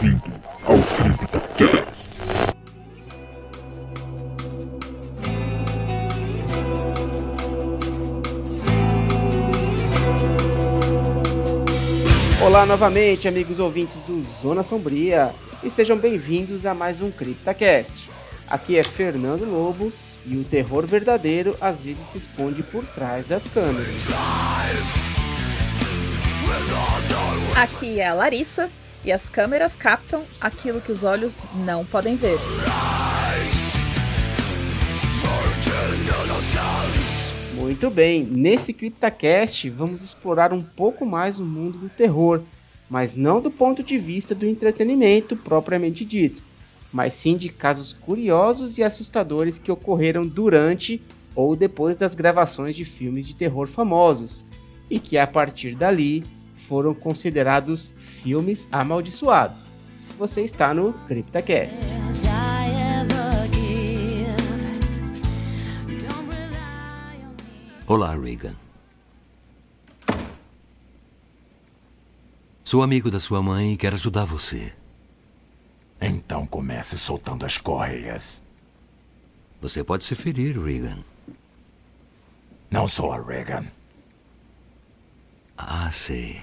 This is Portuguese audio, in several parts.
bem-vindo ao CryptoCast. Olá novamente, amigos ouvintes do Zona Sombria, e sejam bem-vindos a mais um CryptoCast. Aqui é Fernando Lobo e o terror verdadeiro às vezes se esconde por trás das câmeras. Aqui é a Larissa e as câmeras captam aquilo que os olhos não podem ver. Muito bem, nesse CryptoCast vamos explorar um pouco mais o mundo do terror, mas não do ponto de vista do entretenimento propriamente dito, mas sim de casos curiosos e assustadores que ocorreram durante ou depois das gravações de filmes de terror famosos, e que a partir dali foram considerados filmes amaldiçoados. Você está no CryptoCast. Olá, Regan. Sou amigo da sua mãe e quero ajudar você. Então comece soltando as correias. Você pode se ferir, Regan. Não sou a Regan. Ah, sei.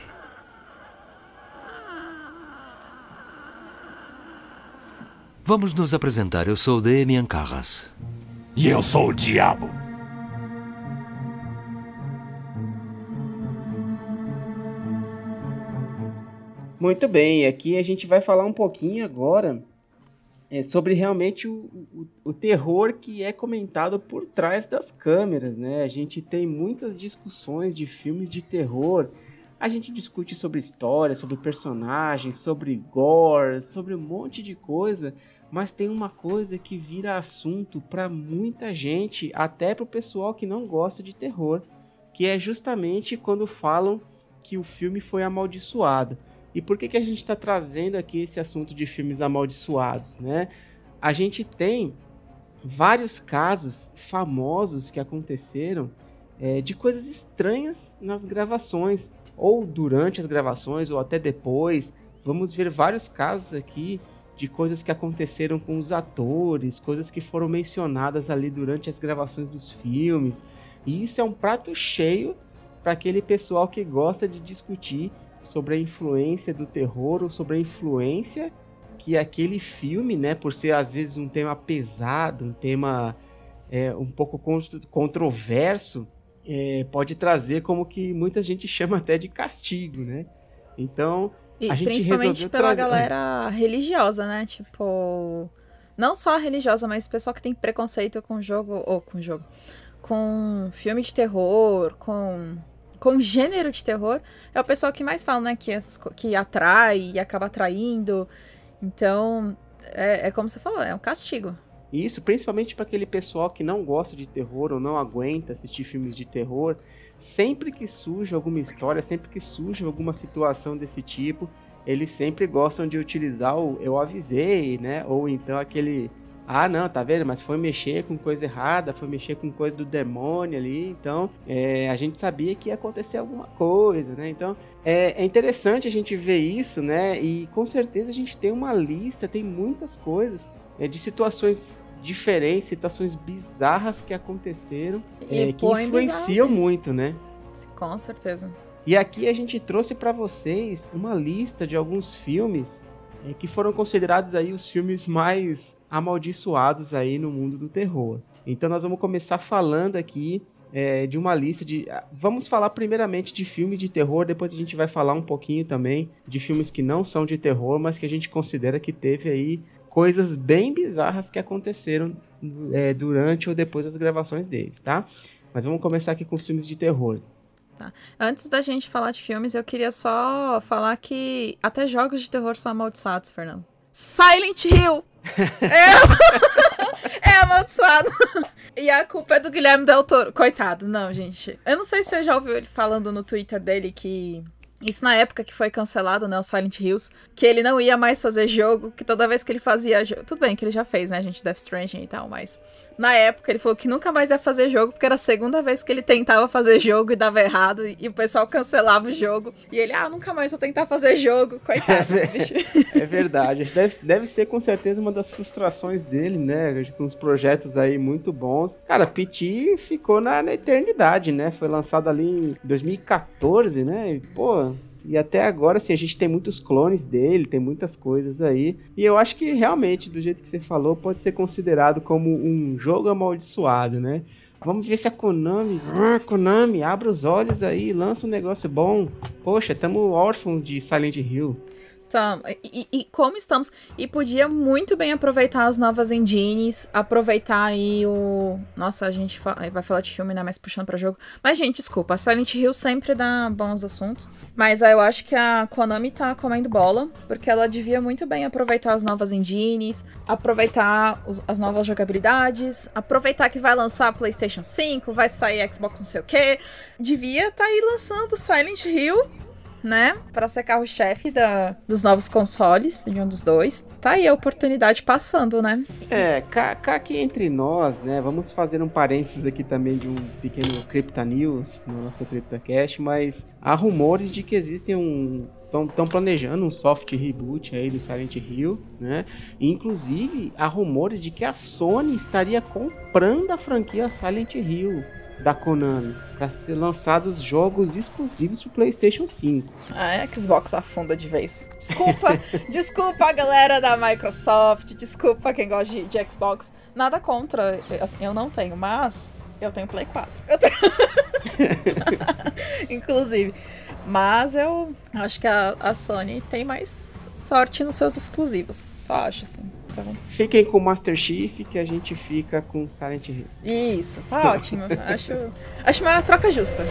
Vamos nos apresentar. Eu sou Damian Carras. E eu sou o diabo. Muito bem, aqui a gente vai falar um pouquinho agora é, sobre realmente o, o, o, terror que é comentado por trás das câmeras, né? A gente tem muitas discussões de filmes de terror, a gente discute sobre história, sobre personagens, sobre gore, sobre um monte de coisa, mas tem uma coisa que vira assunto para muita gente, até para o pessoal que não gosta de terror, que é justamente quando falam que o filme foi amaldiçoado. E por que, que a gente está trazendo aqui esse assunto de filmes amaldiçoados, né? A gente tem vários casos famosos que aconteceram é, de coisas estranhas nas gravações, ou durante as gravações, ou até depois. Vamos ver vários casos aqui de coisas que aconteceram com os atores, coisas que foram mencionadas ali durante as gravações dos filmes. E isso é um prato cheio para aquele pessoal que gosta de discutir sobre a influência do terror ou sobre a influência que aquele filme, né, por ser às vezes um tema pesado, um tema é, um pouco controverso, é, pode trazer como que muita gente chama até de castigo, né? Então, e a gente principalmente pela trazer... galera religiosa, né? Tipo, não só a religiosa, mas o pessoal que tem preconceito com jogo ou com jogo, com filme de terror, com com gênero de terror, é o pessoal que mais fala, né? Que, essas, que atrai e acaba atraindo. Então, é, é como você falou, é um castigo. Isso, principalmente para aquele pessoal que não gosta de terror ou não aguenta assistir filmes de terror. Sempre que surge alguma história, sempre que surge alguma situação desse tipo, eles sempre gostam de utilizar o eu avisei, né? Ou então aquele ah, não, tá vendo? Mas foi mexer com coisa errada, foi mexer com coisa do demônio ali. Então, é, a gente sabia que ia acontecer alguma coisa, né? Então, é, é, interessante a gente ver isso, né? E com certeza a gente tem uma lista, tem muitas coisas é, de situações diferentes, situações bizarras que aconteceram, é, que influenciam muito, né? Com certeza. E aqui a gente trouxe para vocês uma lista de alguns filmes é, que foram considerados aí os filmes mais amaldiçoados aí no mundo do terror. Então nós vamos começar falando aqui é, de uma lista de. Vamos falar primeiramente de filme de terror, depois a gente vai falar um pouquinho também de filmes que não são de terror, mas que a gente considera que teve aí coisas bem bizarras que aconteceram é, durante ou depois das gravações deles, tá? Mas vamos começar aqui com os filmes de terror. Tá. Antes da gente falar de filmes, eu queria só falar que até jogos de terror são amaldiçoados, Fernando. Silent Hill! É, é amaldiçoado. E a culpa é do Guilherme Del Toro. Coitado, não, gente. Eu não sei se você já ouviu ele falando no Twitter dele que. Isso na época que foi cancelado, né, o Silent Hills, que ele não ia mais fazer jogo, que toda vez que ele fazia jogo... Tudo bem que ele já fez, né, gente, Death Stranding e tal, mas Na época, ele falou que nunca mais ia fazer jogo, porque era a segunda vez que ele tentava fazer jogo e dava errado, e o pessoal cancelava o jogo. E ele, ah, nunca mais vou tentar fazer jogo. Coitado, bicho. É verdade. Deve, deve ser com certeza uma das frustrações dele, né? Com uns projetos aí muito bons. Cara, Piti ficou na, na eternidade, né? Foi lançado ali em 2014, né? E, pô, e até agora, assim, a gente tem muitos clones dele, tem muitas coisas aí. E eu acho que realmente, do jeito que você falou, pode ser considerado como um jogo amaldiçoado, né? Vamos ver se a Konami. Ah, Konami, abre os olhos aí, lança um negócio bom. Poxa, tamo órfão de Silent Hill. E, e, como estamos. E podia muito bem aproveitar as novas engines, aproveitar aí o. Nossa, a gente vai falar de filme, né? Mas puxando pra jogo. Mas, gente, desculpa, Silent Hill sempre dá bons assuntos. Mas eu acho que a Konami tá comendo bola, porque ela devia muito bem aproveitar as novas engines, aproveitar os, as novas jogabilidades, aproveitar que vai lançar PlayStation 5, vai sair Xbox não sei o quê. Devia tá aí lançando Silent Hill né? Para ser carro-chefe dos novos consoles, de um dos dois. Tá aí a oportunidade passando, né? É, cá, cá aqui entre nós, né? Vamos fazer um parênteses aqui também de um pequeno Crypta News no nosso CryptoCast, mas há rumores de que existem um estão planejando um soft reboot aí do Silent Hill, né? inclusive, há rumores de que a Sony estaria comprando a franquia Silent Hill da Konami para ser lançados jogos exclusivos pro PlayStation 5. Ah, é, Xbox afunda de vez. Desculpa, desculpa a galera da Microsoft, desculpa quem gosta de, de Xbox. Nada contra, assim, eu não tenho, mas eu tenho Play 4. Eu tenho... Inclusive. Mas eu acho que a, a Sony tem mais sorte nos seus exclusivos. Só acho, assim. Então... Fiquem com Master Chief que a gente fica com Silent Hill. Isso, tá ótimo. acho, acho uma troca justa.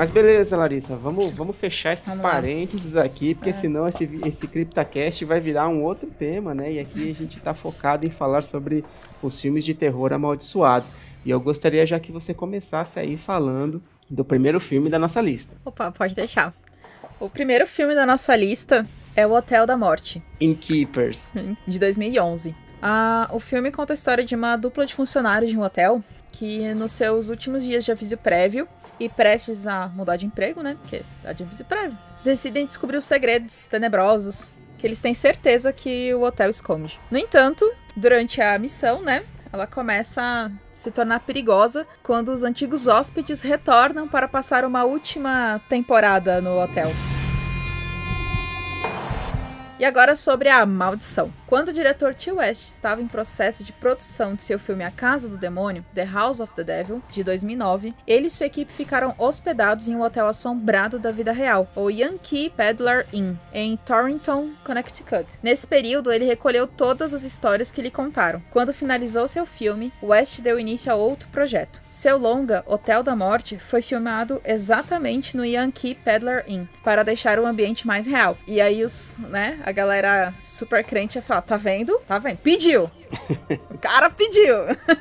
Mas beleza, Larissa, vamos, vamos fechar esse vamos parênteses lá. aqui, porque é. senão esse, esse CryptaCast vai virar um outro tema, né? E aqui a gente tá focado em falar sobre os filmes de terror amaldiçoados. E eu gostaria já que você começasse aí falando do primeiro filme da nossa lista. Opa, pode deixar. O primeiro filme da nossa lista é O Hotel da Morte. Innkeepers. De 2011. Ah, o filme conta a história de uma dupla de funcionários de um hotel que, nos seus últimos dias de aviso prévio e prestes a mudar de emprego, né? Porque tá de aviso prévio, decidem descobrir os segredos tenebrosos que eles têm certeza que o hotel esconde. No entanto, durante a missão, né? Ela começa a se tornar perigosa quando os antigos hóspedes retornam para passar uma última temporada no hotel. E agora sobre a maldição. Quando o diretor T. West estava em processo de produção de seu filme A Casa do Demônio, The House of the Devil, de 2009, ele e sua equipe ficaram hospedados em um hotel assombrado da vida real, o Yankee Peddler Inn, em Torrington, Connecticut. Nesse período, ele recolheu todas as histórias que lhe contaram. Quando finalizou seu filme, West deu início a outro projeto. Seu longa, Hotel da Morte, foi filmado exatamente no Yankee Peddler Inn, para deixar o ambiente mais real. E aí os, né, a galera super crente ia tá vendo? Tá vendo? Pediu. o cara pediu.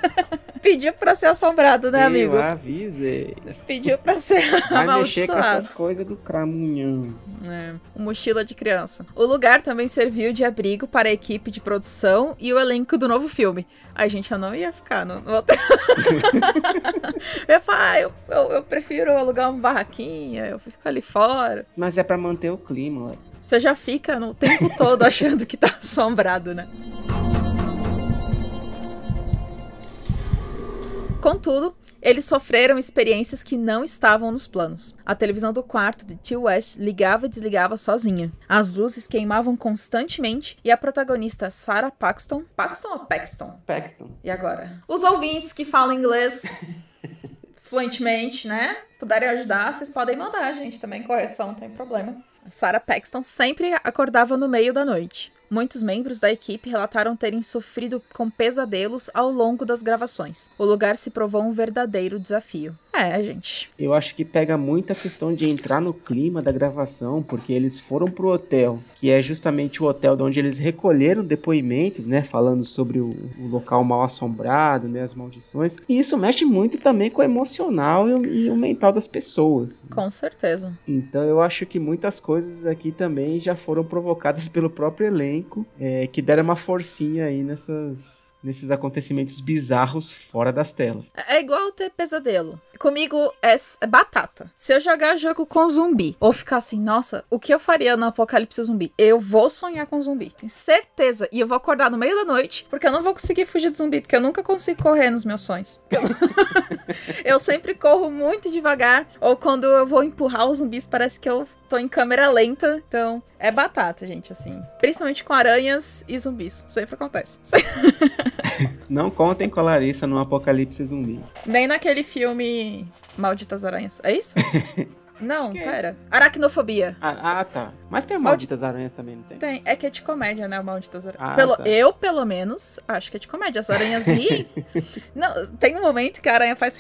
pediu pra ser assombrado, né, amigo? Eu avisei. Pediu pra ser Vai mexer com essas coisas do cramunhão. É, mochila de criança. O lugar também serviu de abrigo para a equipe de produção e o elenco do novo filme. A gente, eu não ia ficar no, no hotel. eu ia falar, ah, eu, eu, eu, prefiro alugar uma barraquinha, eu fico ali fora. Mas é para manter o clima, ué. Você já fica no tempo todo achando que tá assombrado, né? Contudo, eles sofreram experiências que não estavam nos planos. A televisão do quarto de T. West ligava e desligava sozinha. As luzes queimavam constantemente e a protagonista Sarah Paxton. Paxton ou Paxton? Paxton. E agora? Os ouvintes que falam inglês fluentemente, né? Puderem ajudar, vocês podem mandar, a gente, também correção, não tem problema. Sarah Paxton sempre acordava no meio da noite. Muitos membros da equipe relataram terem sofrido com pesadelos ao longo das gravações. O lugar se provou um verdadeiro desafio. É, gente. Eu acho que pega muito a questão de entrar no clima da gravação, porque eles foram pro hotel, que é justamente o hotel de onde eles recolheram depoimentos, né, falando sobre o, o local mal assombrado, né, as maldições. E isso mexe muito também com o emocional e o, e o mental das pessoas. Com certeza. Então eu acho que muitas coisas aqui também já foram provocadas pelo próprio elenco, é, que deram uma forcinha aí nessas nesses acontecimentos bizarros fora das telas. É igual ter pesadelo. Comigo é, é batata. Se eu jogar jogo com zumbi, ou ficar assim, nossa, o que eu faria no apocalipse zumbi? Eu vou sonhar com zumbi. Tenho certeza. E eu vou acordar no meio da noite, porque eu não vou conseguir fugir do zumbi, porque eu nunca consigo correr nos meus sonhos. Eu, eu sempre corro muito devagar, ou quando eu vou empurrar os zumbis, parece que eu tô em câmera lenta, então é batata, gente, assim. Principalmente com aranhas e zumbis. Sempre acontece. Não contem com a Larissa no Apocalipse Zumbi. Nem naquele filme Malditas Aranhas. É isso? Não, pera. Aracnofobia. Ah, ah, tá. Mas tem Malditas Aranhas também, não tem? Tem. É que é de comédia, né? Malditas Aranhas. Ah, pelo, tá. Eu, pelo menos, acho que é de comédia. As aranhas riem. não, tem um momento que a aranha faz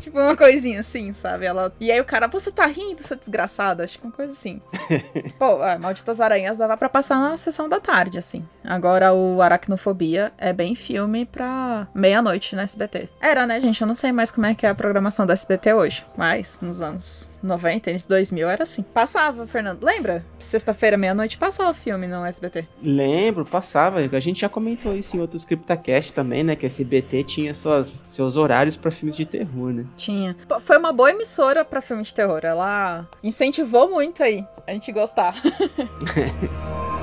tipo uma coisinha assim, sabe? Ela... E aí o cara, você tá rindo, seu desgraçado? Acho que é uma coisa assim. Pô, ah, Malditas Aranhas dava pra passar na sessão da tarde, assim. Agora o Aracnofobia é bem filme pra meia-noite no SBT. Era, né, gente? Eu não sei mais como é que é a programação do SBT hoje. Mas nos anos 90, início 2000 era assim. Passava, Fernando. Lembra? Sexta-feira, meia-noite, passava filme no SBT. Lembro, passava. A gente já comentou isso em outros CryptaCast também, né? Que a SBT tinha suas, seus horários pra filmes de terror, né? Tinha. Foi uma boa emissora pra filme de terror. Ela incentivou muito aí a gente gostar.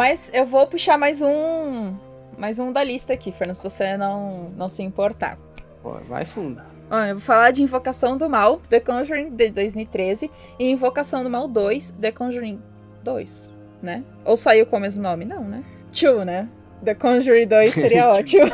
Mas eu vou puxar mais um. Mais um da lista aqui, Fernando, se você não, não se importar. Pô, vai fundo. Ó, eu vou falar de Invocação do Mal, The Conjuring de 2013, e Invocação do Mal 2, The Conjuring 2, né? Ou saiu com o mesmo nome? Não, né? Two, né? The Conjuring 2 seria ótimo.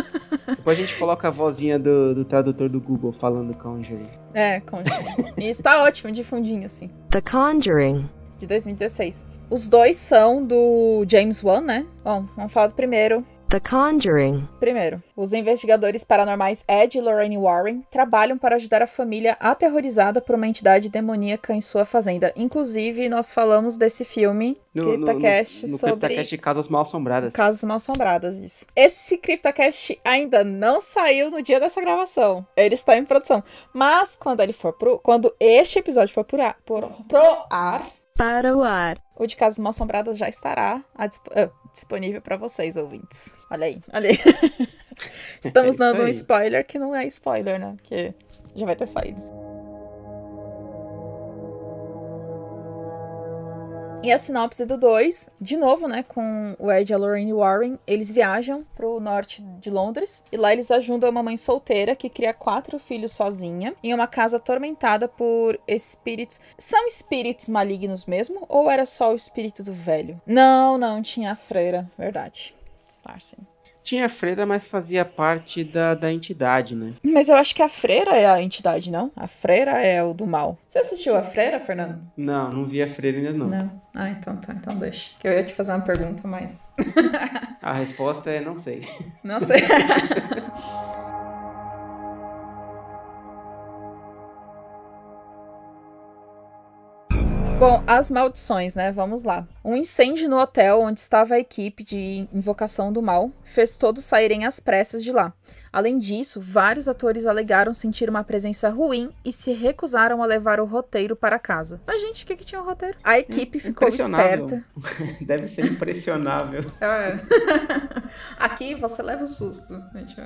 Depois a gente coloca a vozinha do, do tradutor do Google falando Conjuring. é, Conjuring. E isso tá ótimo, de fundinho, assim. The Conjuring. De 2016. Os dois são do James Wan, né? Bom, vamos falar do primeiro. The Conjuring. Primeiro, os investigadores paranormais Ed e Lorraine Warren trabalham para ajudar a família aterrorizada por uma entidade demoníaca em sua fazenda. Inclusive, nós falamos desse filme, No, no, no, CryptoCast, no sobre CryptaCast de Casas Mal Assombradas. Casas Mal Assombradas, isso. Esse CryptoCast ainda não saiu no dia dessa gravação. Ele está em produção. Mas quando ele for pro. Quando este episódio for pro ar, por- pro ar Para o ar. o de Casas Mal Assombradas já estará à disp- ah, disponível para vocês, ouvintes. Olha aí, olha aí. Estamos É dando um spoiler que não é spoiler, né? Que já vai ter saído. E a sinopse do 2, de novo, né, com o Ed e a Lorraine Warren, eles viajam pro norte de Londres e lá eles ajudam uma mãe solteira que cria quatro filhos sozinha em uma casa atormentada por espíritos. São espíritos malignos mesmo ou era só o espírito do velho? Não, não, tinha a freira, verdade. Disfarcem. Tinha freira, mas fazia parte da, da entidade, né? Mas eu acho que a freira é a entidade, não? A freira é o do mal. Você assistiu a freira, Fernando? Não, não vi a freira ainda não. Não. Ah, então tá, então deixa. Que eu ia te fazer uma pergunta, mas. A resposta é não sei. Não sei. Bom, as maldições, né? Vamos lá. Um incêndio no hotel onde estava a equipe de Invocação do Mal fez todos saírem às pressas de lá. Além disso, vários atores alegaram sentir uma presença ruim e se recusaram a levar o roteiro para casa. Mas, gente, o que, que tinha o roteiro? A equipe ficou Impressionável. esperta. Deve ser impressionável. É. Aqui você leva o susto. Gente,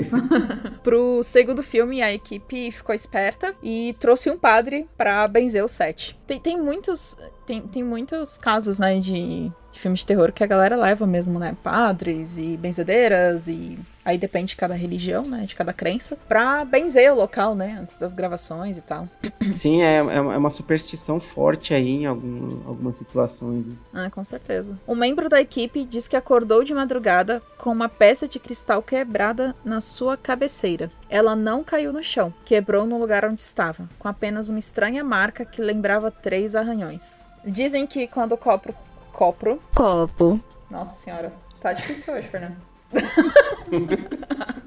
Pro segundo filme, a equipe ficou esperta e trouxe um padre pra benzer o set. Tem, tem muitos. Tem, tem muitos casos, né, de, de filmes de terror que a galera leva mesmo, né? Padres e benzedeiras e aí depende de cada religião, né? De cada crença, pra benzer o local, né? Antes das gravações e tal. Sim, é, é uma superstição forte aí em algum, algumas situações. Ah, com certeza. Um membro da equipe diz que acordou de madrugada com uma peça de cristal quebrada na sua cabeceira. Ela não caiu no chão, quebrou no lugar onde estava, com apenas uma estranha marca que lembrava três arranhões. Dizem que quando o copo Copro. Copo. Nossa senhora. Tá difícil hoje, Fernando.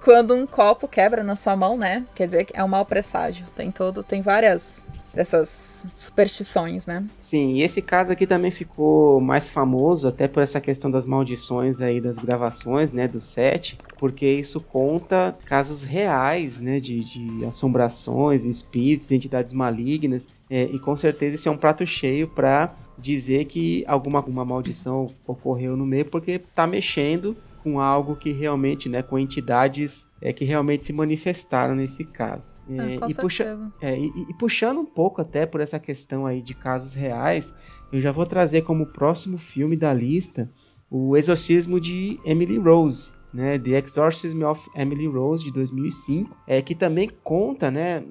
Quando um copo quebra na sua mão, né? Quer dizer que é um mau presságio. Tem todo, tem várias dessas superstições, né? Sim, e esse caso aqui também ficou mais famoso até por essa questão das maldições aí das gravações, né, do set, porque isso conta casos reais, né, de, de assombrações, espíritos, entidades malignas, é, e com certeza isso é um prato cheio para dizer que alguma, alguma maldição ocorreu no meio porque está mexendo com algo que realmente, né, com entidades é, que realmente se manifestaram nesse caso. É, e, puxa, é, e, e, puxando um pouco até por essa questão aí de casos reais, eu já vou trazer como próximo filme da lista o Exorcismo de Emily Rose, né, The Exorcism of Emily Rose de 2005, é que também conta, né,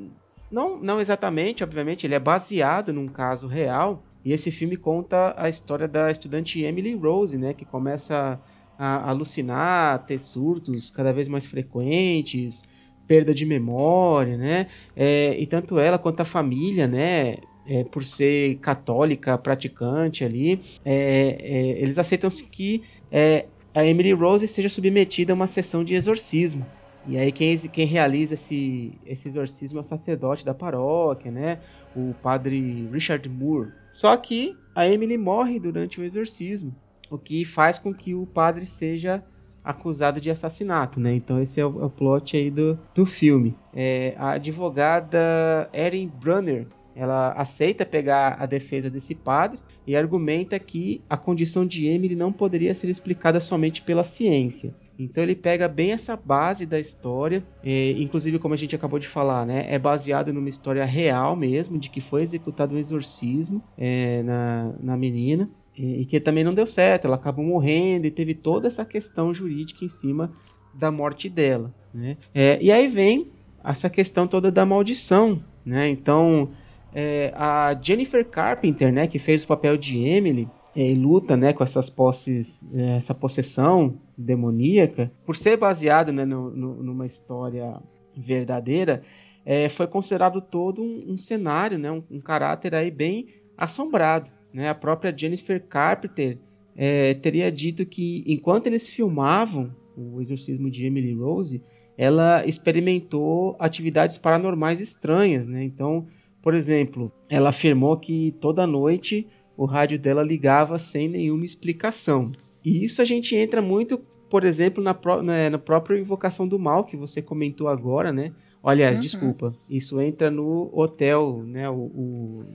não, não exatamente, obviamente, ele é baseado num caso real, e esse filme conta a história da estudante Emily Rose, né, que começa a alucinar, ter surtos cada vez mais frequentes, perda de memória, né? É, e tanto ela quanto a família, né? É, por ser católica, praticante ali, é, é eles aceitam que é, a Emily Rose seja submetida a uma sessão de exorcismo. E aí quem, quem realiza esse, esse exorcismo é o sacerdote da paróquia, né? O padre Richard Moore. Só que a Emily morre durante o exorcismo, o que faz com que o padre seja acusado de assassinato, né? Então esse é o, é o plot aí do, do filme. É, a advogada Erin Brunner, ela aceita pegar a defesa desse padre e argumenta que a condição de Emily não poderia ser explicada somente pela ciência. Então ele pega bem essa base da história, é, inclusive como a gente acabou de falar, né, é baseado numa história real mesmo, de que foi executado um exorcismo é, na, na menina, e, e que também não deu certo, ela acabou morrendo e teve toda essa questão jurídica em cima da morte dela. Né? É, e aí vem essa questão toda da maldição, né? Então é, a Jennifer Carpenter, né, que fez o papel de Emily, é, luta né, com essas posses, é, essa possessão demoníaca, por ser baseado né, no, no, numa história verdadeira, é, foi considerado todo um, um cenário, né, um, um, caráter aí bem assombrado. Né? A própria Jennifer Carpenter é, teria dito que enquanto eles filmavam o exorcismo de Emily Rose, ela experimentou atividades paranormais estranhas. Né? Então, por exemplo, ela afirmou que toda noite o rádio dela ligava sem nenhuma explicação. E isso a gente entra muito, por exemplo, na, na, na própria invocação do mal que você comentou agora, né? Aliás, uhum. desculpa, isso entra no hotel, né? O, o,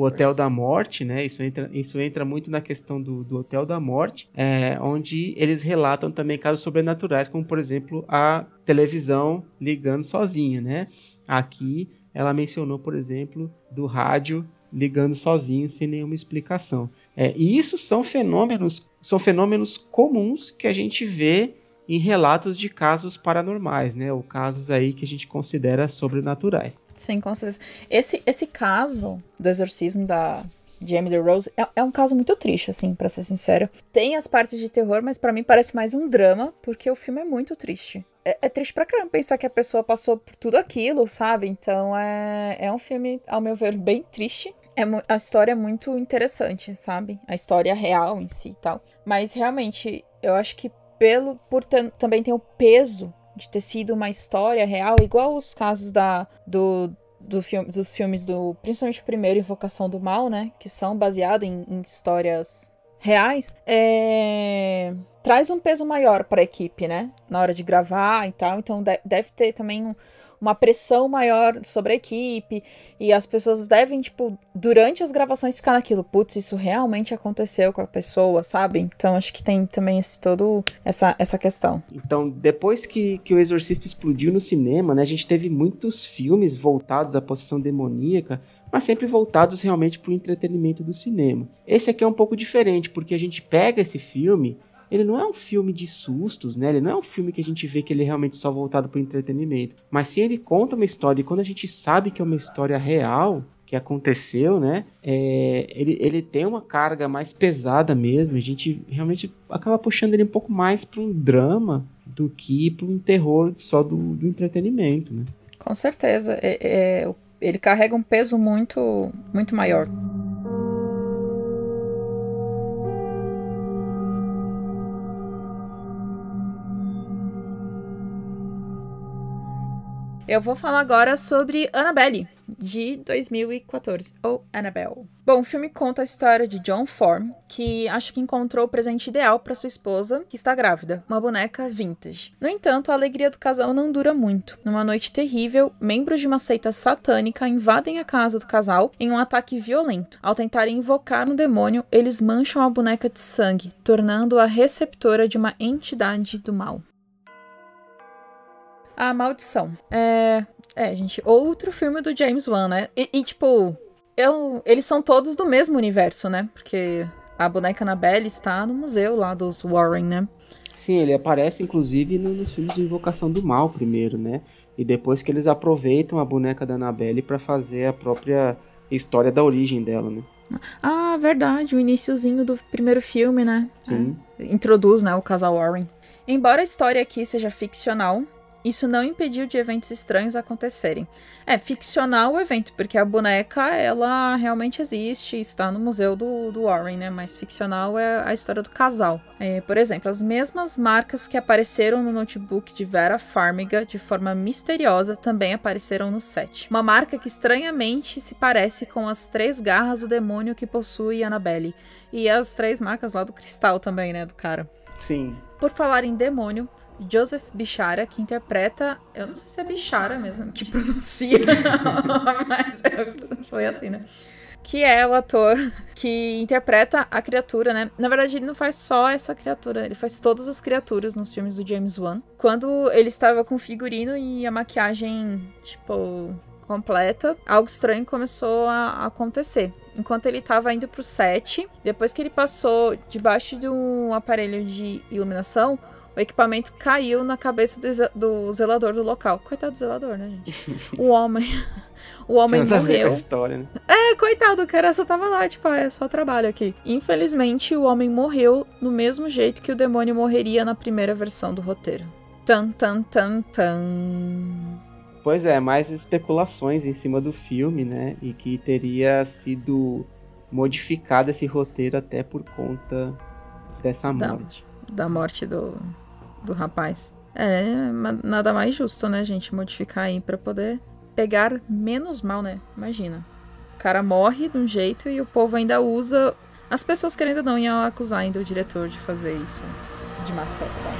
o, hotel da morte, né? Isso entra, isso entra muito na questão do, do hotel da morte, é, onde eles relatam também casos sobrenaturais, como por exemplo a televisão ligando sozinha, né? Aqui ela mencionou, por exemplo, do rádio ligando sozinho sem nenhuma explicação. É, e isso são fenômenos, são fenômenos comuns que a gente vê em relatos de casos paranormais, né? Ou casos aí que a gente considera sobrenaturais. Sim, com certeza. Esse, esse caso do exorcismo da de Emily Rose é, é um caso muito triste, assim, para ser sincero. Tem as partes de terror, mas para mim parece mais um drama, porque o filme é muito triste. É, é, triste pra caramba pensar que a pessoa passou por tudo aquilo, sabe? Então é, é um filme, ao meu ver, bem triste. É, a história é muito interessante, sabe? A história real em si e tal. Mas realmente, eu acho que pelo por também tem o peso de ter sido uma história real, igual os casos da do, do filme, dos filmes do principalmente o primeiro Invocação do Mal, né, que são baseados em, em histórias reais, é... traz um peso maior para a equipe, né, na hora de gravar e tal. Então deve ter também um, uma pressão maior sobre a equipe e as pessoas devem, tipo, durante as gravações ficar naquilo, putz, isso realmente aconteceu com a pessoa, sabe? Então acho que tem também esse todo essa, essa questão. Então, depois que, que o Exorcista explodiu no cinema, né, a gente teve muitos filmes voltados à possessão demoníaca, mas sempre voltados realmente para o entretenimento do cinema. Esse aqui é um pouco diferente, porque a gente pega esse filme, ele não é um filme de sustos, né? Ele não é um filme que a gente vê que ele é realmente só voltado para o entretenimento, mas sim ele conta uma história e quando a gente sabe que é uma história real, que aconteceu, né? É, ele, ele tem uma carga mais pesada mesmo. A gente realmente acaba puxando ele um pouco mais para um drama do que para um terror só do, do entretenimento, né? Com certeza. É, é, ele carrega um peso muito, muito maior. Eu vou falar agora sobre Annabelle, de 2014, ou Annabelle. Bom, o filme conta a história de John Form, que acha que encontrou o presente ideal para sua esposa, que está grávida, uma boneca vintage. No entanto, a alegria do casal não dura muito. Numa noite terrível, membros de uma seita satânica invadem a casa do casal em um ataque violento. Ao tentarem invocar um demônio, eles mancham a boneca de sangue, tornando-a receptora de uma entidade do mal. A Maldição. É. É, gente, outro filme do James Wan, né? E, e, tipo, eu, eles são todos do mesmo universo, né? Porque a boneca Annabelle está no museu lá dos Warren, né? Sim, ele aparece inclusive no, nos filmes de Invocação do Mal primeiro, né? E depois que eles aproveitam a boneca da Annabelle para fazer a própria história da origem dela, né? Ah, verdade, o iníciozinho do primeiro filme, né? Sim. É, introduz, né, o casal Warren. Embora a história aqui seja ficcional, isso não impediu de eventos estranhos acontecerem. É ficcional o evento, porque a boneca, ela realmente existe, está no museu do, do Warren, né? Mas ficcional é a história do casal. É, por exemplo, as mesmas marcas que apareceram no notebook de Vera Farmiga de forma misteriosa também apareceram no set. Uma marca que estranhamente se parece com as três garras do demônio que possui Annabelle. E as três marcas lá do cristal também, né? Do cara. Sim. Por falar em demônio, Joseph Bichara, que interpreta. Eu não sei se é Bichara mesmo que pronuncia, mas foi assim, né? Que é o ator que interpreta a criatura, né? Na verdade, ele não faz só essa criatura, ele faz todas as criaturas nos filmes do James Wan. Quando ele estava com o figurino e a maquiagem, tipo, completa, algo estranho começou a acontecer. Enquanto ele estava indo pro set, depois que ele passou debaixo de um aparelho de iluminação, o equipamento caiu na cabeça do, do, zelador do local. Coitado do zelador, né, gente? O homem. O homem morreu. História, né? É, coitado, o cara só tava lá, tipo, é só trabalho aqui. Infelizmente, o homem morreu no mesmo jeito que o demônio morreria na primeira versão do roteiro. Tan, tan, tan, tan. Pois é, mais especulações em cima do filme, né? E que teria sido modificado esse roteiro até por conta dessa morte. Da, da morte do, do rapaz. É, nada mais justo, né, gente? Modificar aí pra poder pegar menos mal, né? Imagina. O cara morre de um jeito e o povo ainda usa. As pessoas querendo não iam acusar ainda o diretor de fazer isso de má fé, sabe?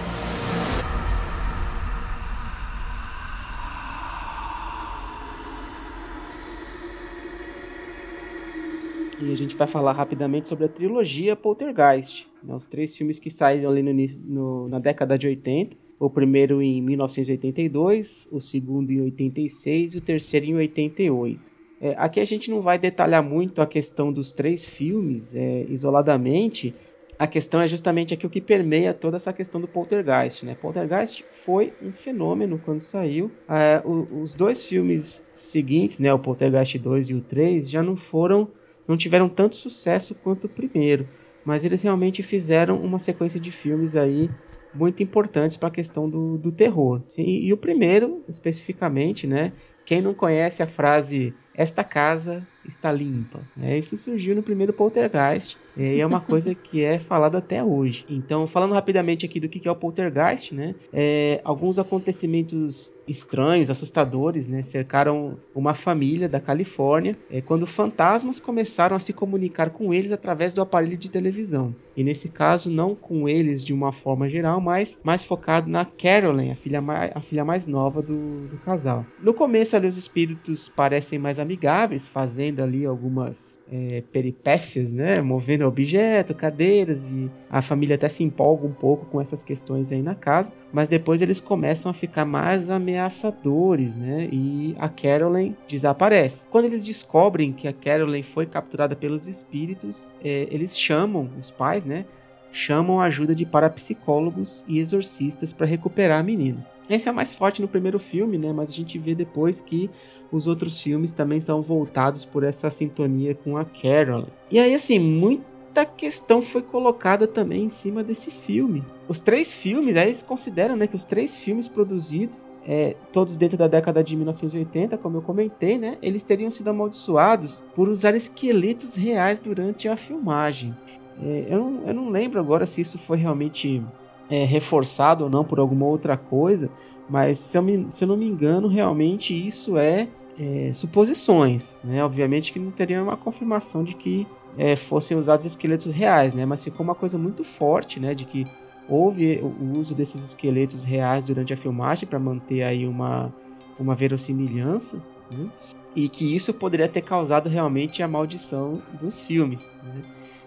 E a gente vai falar rapidamente sobre a trilogia Poltergeist. Né, os três filmes que saíram ali no, no, na década de 80. O primeiro em 1982, o segundo em 86 e o terceiro em 88. É, aqui a gente não vai detalhar muito a questão dos três filmes é, isoladamente. A questão é justamente aqui o que permeia toda essa questão do Poltergeist. Né? Poltergeist foi um fenômeno quando saiu. É, o, os dois filmes seguintes, né, o Poltergeist 2 e o 3, já não foram não tiveram tanto sucesso quanto o primeiro, mas eles realmente fizeram uma sequência de filmes aí muito importantes para a questão do, do terror. E, e o primeiro, especificamente, né? Quem não conhece a frase esta casa está limpa. É, isso surgiu no primeiro Poltergeist e é uma coisa que é falada até hoje. Então, falando rapidamente aqui do que é o Poltergeist, né? É, alguns acontecimentos estranhos, assustadores, né? Cercaram uma família da Califórnia é, quando fantasmas começaram a se comunicar com eles através do aparelho de televisão. E nesse caso, não com eles de uma forma geral, mas mais focado na Carolyn, a filha mais, a filha mais nova do, do casal. No começo ali os espíritos parecem mais amigáveis, fazendo ali algumas é, peripécias, né? Movendo objeto, cadeiras e a família até se empolga um pouco com essas questões aí na casa, mas depois eles começam a ficar mais ameaçadores, né? E a Carolyn desaparece. Quando eles descobrem que a Carolyn foi capturada pelos espíritos, é, eles chamam os pais, né? Chamam a ajuda de parapsicólogos e exorcistas para recuperar a menina. Esse é o mais forte no primeiro filme, né? Mas a gente vê depois que os outros filmes também são voltados por essa sintonia com a Carol. E aí, assim, muita questão foi colocada também em cima desse filme. Os três filmes, aí eles consideram né, que os três filmes produzidos, é, todos dentro da década de 1980, como eu comentei, né, eles teriam sido amaldiçoados por usar esqueletos reais durante a filmagem. É, eu, não, eu não lembro agora se isso foi realmente é, reforçado ou não por alguma outra coisa, mas se eu, me, se eu não me engano, realmente isso é, é, suposições, né? Obviamente que não teria uma confirmação de que é, fossem usados esqueletos reais, né? Mas ficou uma coisa muito forte, né? De que houve o uso desses esqueletos reais durante a filmagem para manter aí uma, uma verossimilhança, né? E que isso poderia ter causado realmente a maldição dos filmes. Né?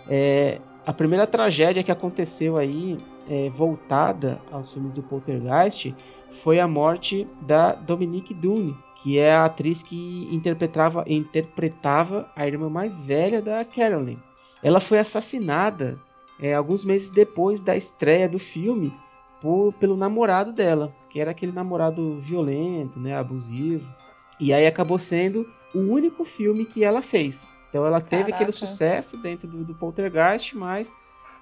É, a primeira tragédia que aconteceu aí, é, voltada aos filmes do Poltergeist, foi a morte da Dominique Dune, que é a atriz que interpretava, interpretava a irmã mais velha da Carolyn. Ela foi assassinada é, alguns meses depois da estreia do filme por, pelo namorado dela, que era aquele namorado violento, né, abusivo. E aí acabou sendo o único filme que ela fez. Então ela teve Caraca. aquele sucesso dentro do, do Poltergeist, mas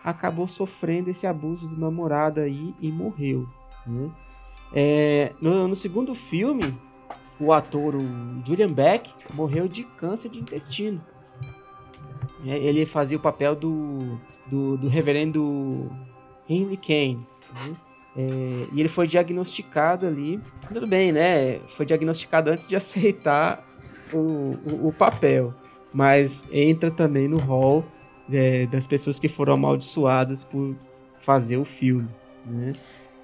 acabou sofrendo esse abuso do namorado aí e morreu. Né? É, no, no, segundo filme, o ator o Julian Beck morreu de câncer de intestino. É, ele fazia o papel do, do, do reverendo Henry Kane. Né? É, e ele foi diagnosticado ali. Tudo bem, né? Foi diagnosticado antes de aceitar o, o, o papel. Mas entra também no hall é, das pessoas que foram amaldiçoadas por fazer o filme. Né?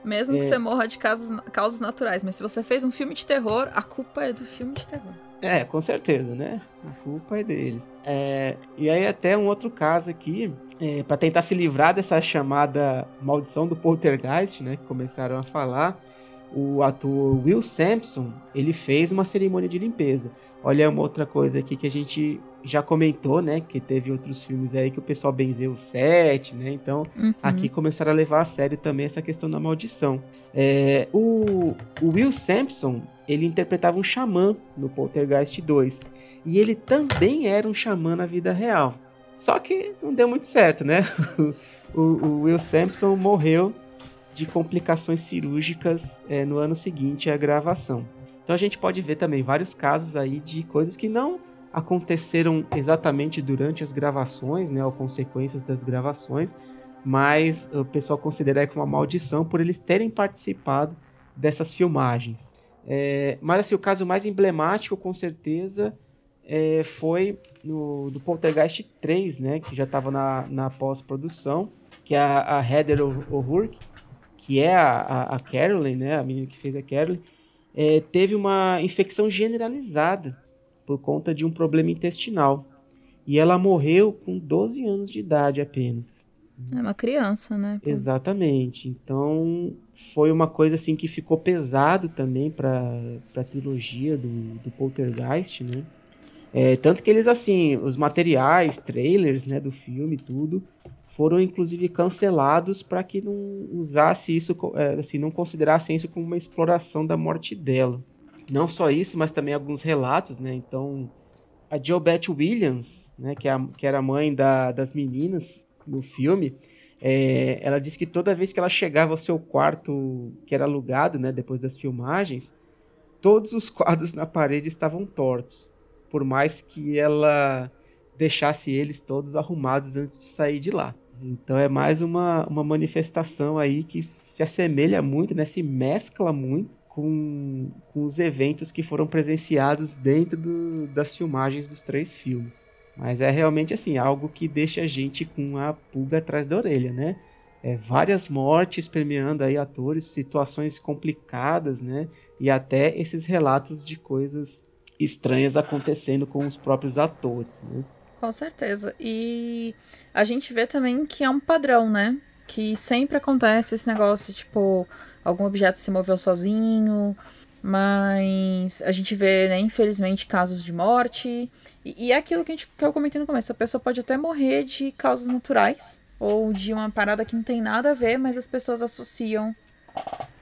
Mesmo que É. você morra de causas, causas naturais, mas se você fez um filme de terror, a culpa é do filme de terror. É, com certeza, né? A culpa é dele. É, e aí até um outro caso aqui, é, para tentar se livrar dessa chamada maldição do poltergeist, né? Que começaram a falar, o ator Will Sampson, ele fez uma cerimônia de limpeza. Olha uma outra coisa aqui que a gente já comentou, né? Que teve outros filmes aí que o pessoal benzeu o set, né? Então Uhum. aqui começaram a levar a sério também essa questão da maldição. É, o, o Will Sampson, ele interpretava um xamã no Poltergeist 2. E ele também era um xamã na vida real. Só que não deu muito certo, né? o, o Will Sampson morreu de complicações cirúrgicas é, no ano seguinte à gravação. Então a gente pode ver também vários casos aí de coisas que não aconteceram exatamente durante as gravações, né, ou consequências das gravações, mas o pessoal considera que uma maldição por eles terem participado dessas filmagens. É, mas assim, o caso mais emblemático, com certeza, é, foi no do Poltergeist 3, né, que já estava na, na pós-produção, que é a, a Heather O'Rourke, que é a, a, a Carolyn, né, a menina que fez a Carolyn, é, teve uma infecção generalizada por conta de um problema intestinal. E ela morreu com 12 anos de idade apenas. É uma criança, né? Exatamente. Então foi uma coisa assim que ficou pesado também para a trilogia do, do Poltergeist, né? É, tanto que eles assim, os materiais, trailers, né, do filme, tudo, foram inclusive cancelados para que não usasse isso, é, assim, não considerassem isso como uma exploração da morte dela. Não só isso, mas também alguns relatos, né? Então, a JoBeth Williams, né, que, é a- que era a mãe da- das meninas no filme, é, ela disse que toda vez que ela chegava ao seu quarto, que era alugado, né, depois das filmagens, todos os quadros na parede estavam tortos, por mais que ela deixasse eles todos arrumados antes de sair de lá. Então é mais uma, uma manifestação aí que se assemelha muito, né, se mescla muito com, com os eventos que foram presenciados dentro do- das filmagens dos três filmes. Mas é realmente assim, algo que deixa a gente com a pulga atrás da orelha, né? É, várias mortes permeando aí atores, situações complicadas, né? E até esses relatos de coisas estranhas acontecendo com os próprios atores, né? Com certeza. E a gente vê também que é um padrão, né? Que sempre acontece esse negócio, tipo, algum objeto se moveu sozinho, mas a gente vê, né, infelizmente, casos de morte. E, e é aquilo que, gente, que eu comentei no começo: a pessoa pode até morrer de causas naturais ou de uma parada que não tem nada a ver, mas as pessoas associam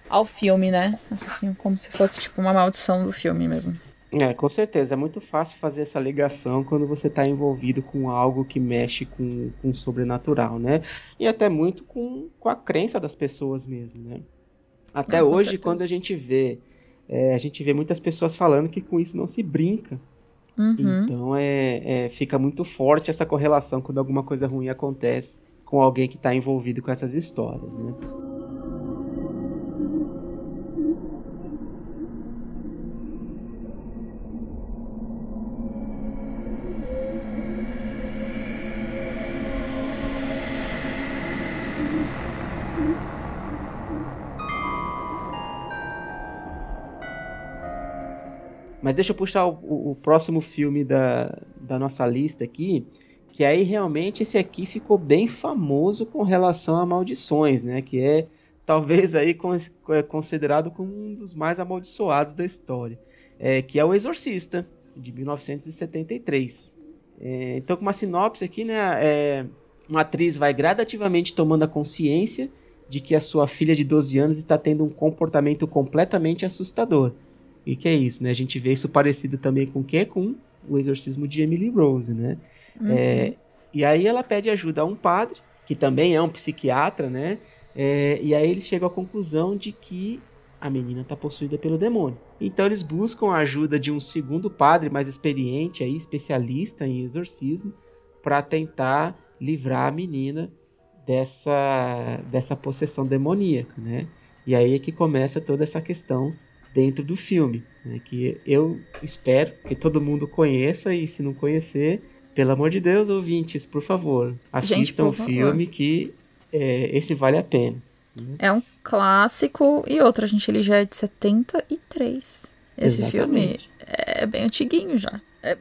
ao filme, né? Associam como se fosse, tipo, uma maldição do filme mesmo. É, com certeza. É muito fácil fazer essa ligação quando você está envolvido com algo que mexe com, com o sobrenatural, né? E até muito com, com a crença das pessoas mesmo, né? Até hoje, quando a gente vê, é, a gente vê muitas pessoas falando que com isso não se brinca. Uhum. Então é, é, fica muito forte essa correlação quando alguma coisa ruim acontece com alguém que está envolvido com essas histórias, né? Mas deixa eu puxar o, o- o próximo filme da, da nossa lista aqui, que aí realmente esse aqui ficou bem famoso com relação a maldições, né? Que é talvez aí é considerado como um dos mais amaldiçoados da história, é, que é o Exorcista, de 1973. É, então, com uma sinopse aqui, né? é, uma atriz vai gradativamente tomando a consciência de que a sua filha de 12 anos está tendo um comportamento completamente assustador. E que é isso, né? A gente vê isso parecido também com o quê? Com o exorcismo de Emily Rose, né? É, e aí ela pede ajuda a um padre, que também é um psiquiatra, né? É, e aí eles chegam à conclusão de que a menina está possuída pelo demônio. Então eles buscam a ajuda de um segundo padre mais experiente, aí, especialista em exorcismo, para tentar livrar a menina dessa, dessa possessão demoníaca, né? E aí é que começa toda essa questão dentro do filme, né? que eu espero que todo mundo conheça e se não conhecer, pelo amor de Deus, ouvintes, por favor, assistam o favor. filme que é, esse vale a pena. É um clássico e outro, gente, ele já é de 73. Esse filme Exatamente. é bem antiguinho já.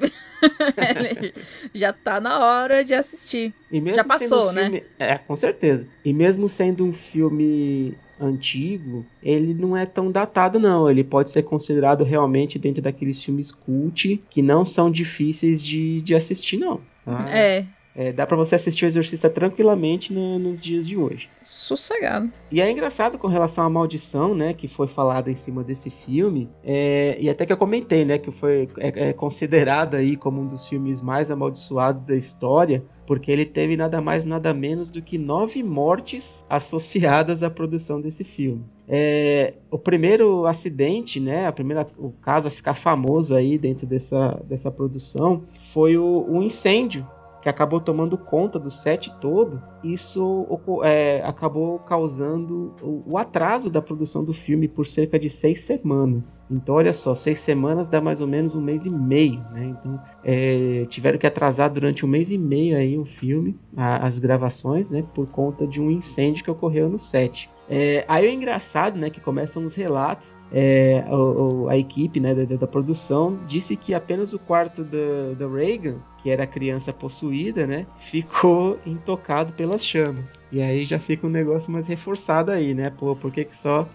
É já tá na hora de assistir. E Já passou, um né? filme- É, com certeza. E mesmo sendo um filme antigo, ele não é tão datado, não. Ele pode ser considerado realmente dentro daqueles filmes cult que não são difíceis de, de assistir, não. tá? É, É, dá pra você assistir o Exorcista tranquilamente no- nos dias de hoje. sossegado. E é engraçado com relação à maldição, né, que foi falada em cima desse filme, é, e até que eu comentei, né, que foi é, é considerado aí como um dos filmes mais amaldiçoados da história, porque ele teve nada mais nada menos do que nove mortes associadas à produção desse filme. É, o primeiro acidente, né, a primeira, o caso a ficar famoso aí dentro dessa, dessa produção foi o, o incêndio que acabou tomando conta do set todo, isso é, acabou causando o, o atraso da produção do filme por cerca de seis semanas. Então, olha só, seis semanas dá mais ou menos um mês e meio, né? Então, é, tiveram que atrasar durante um mês e meio aí o filme, a- as gravações, né? Por conta de um incêndio que ocorreu no set. É, aí é engraçado, né, que começam os relatos. É, o- o- a equipe, né, da, da produção disse que apenas o quarto da, da Reagan, que era a criança possuída, né, ficou intocado pelas chamas. E aí já fica um negócio mais reforçado aí, né? Pô, por que, que só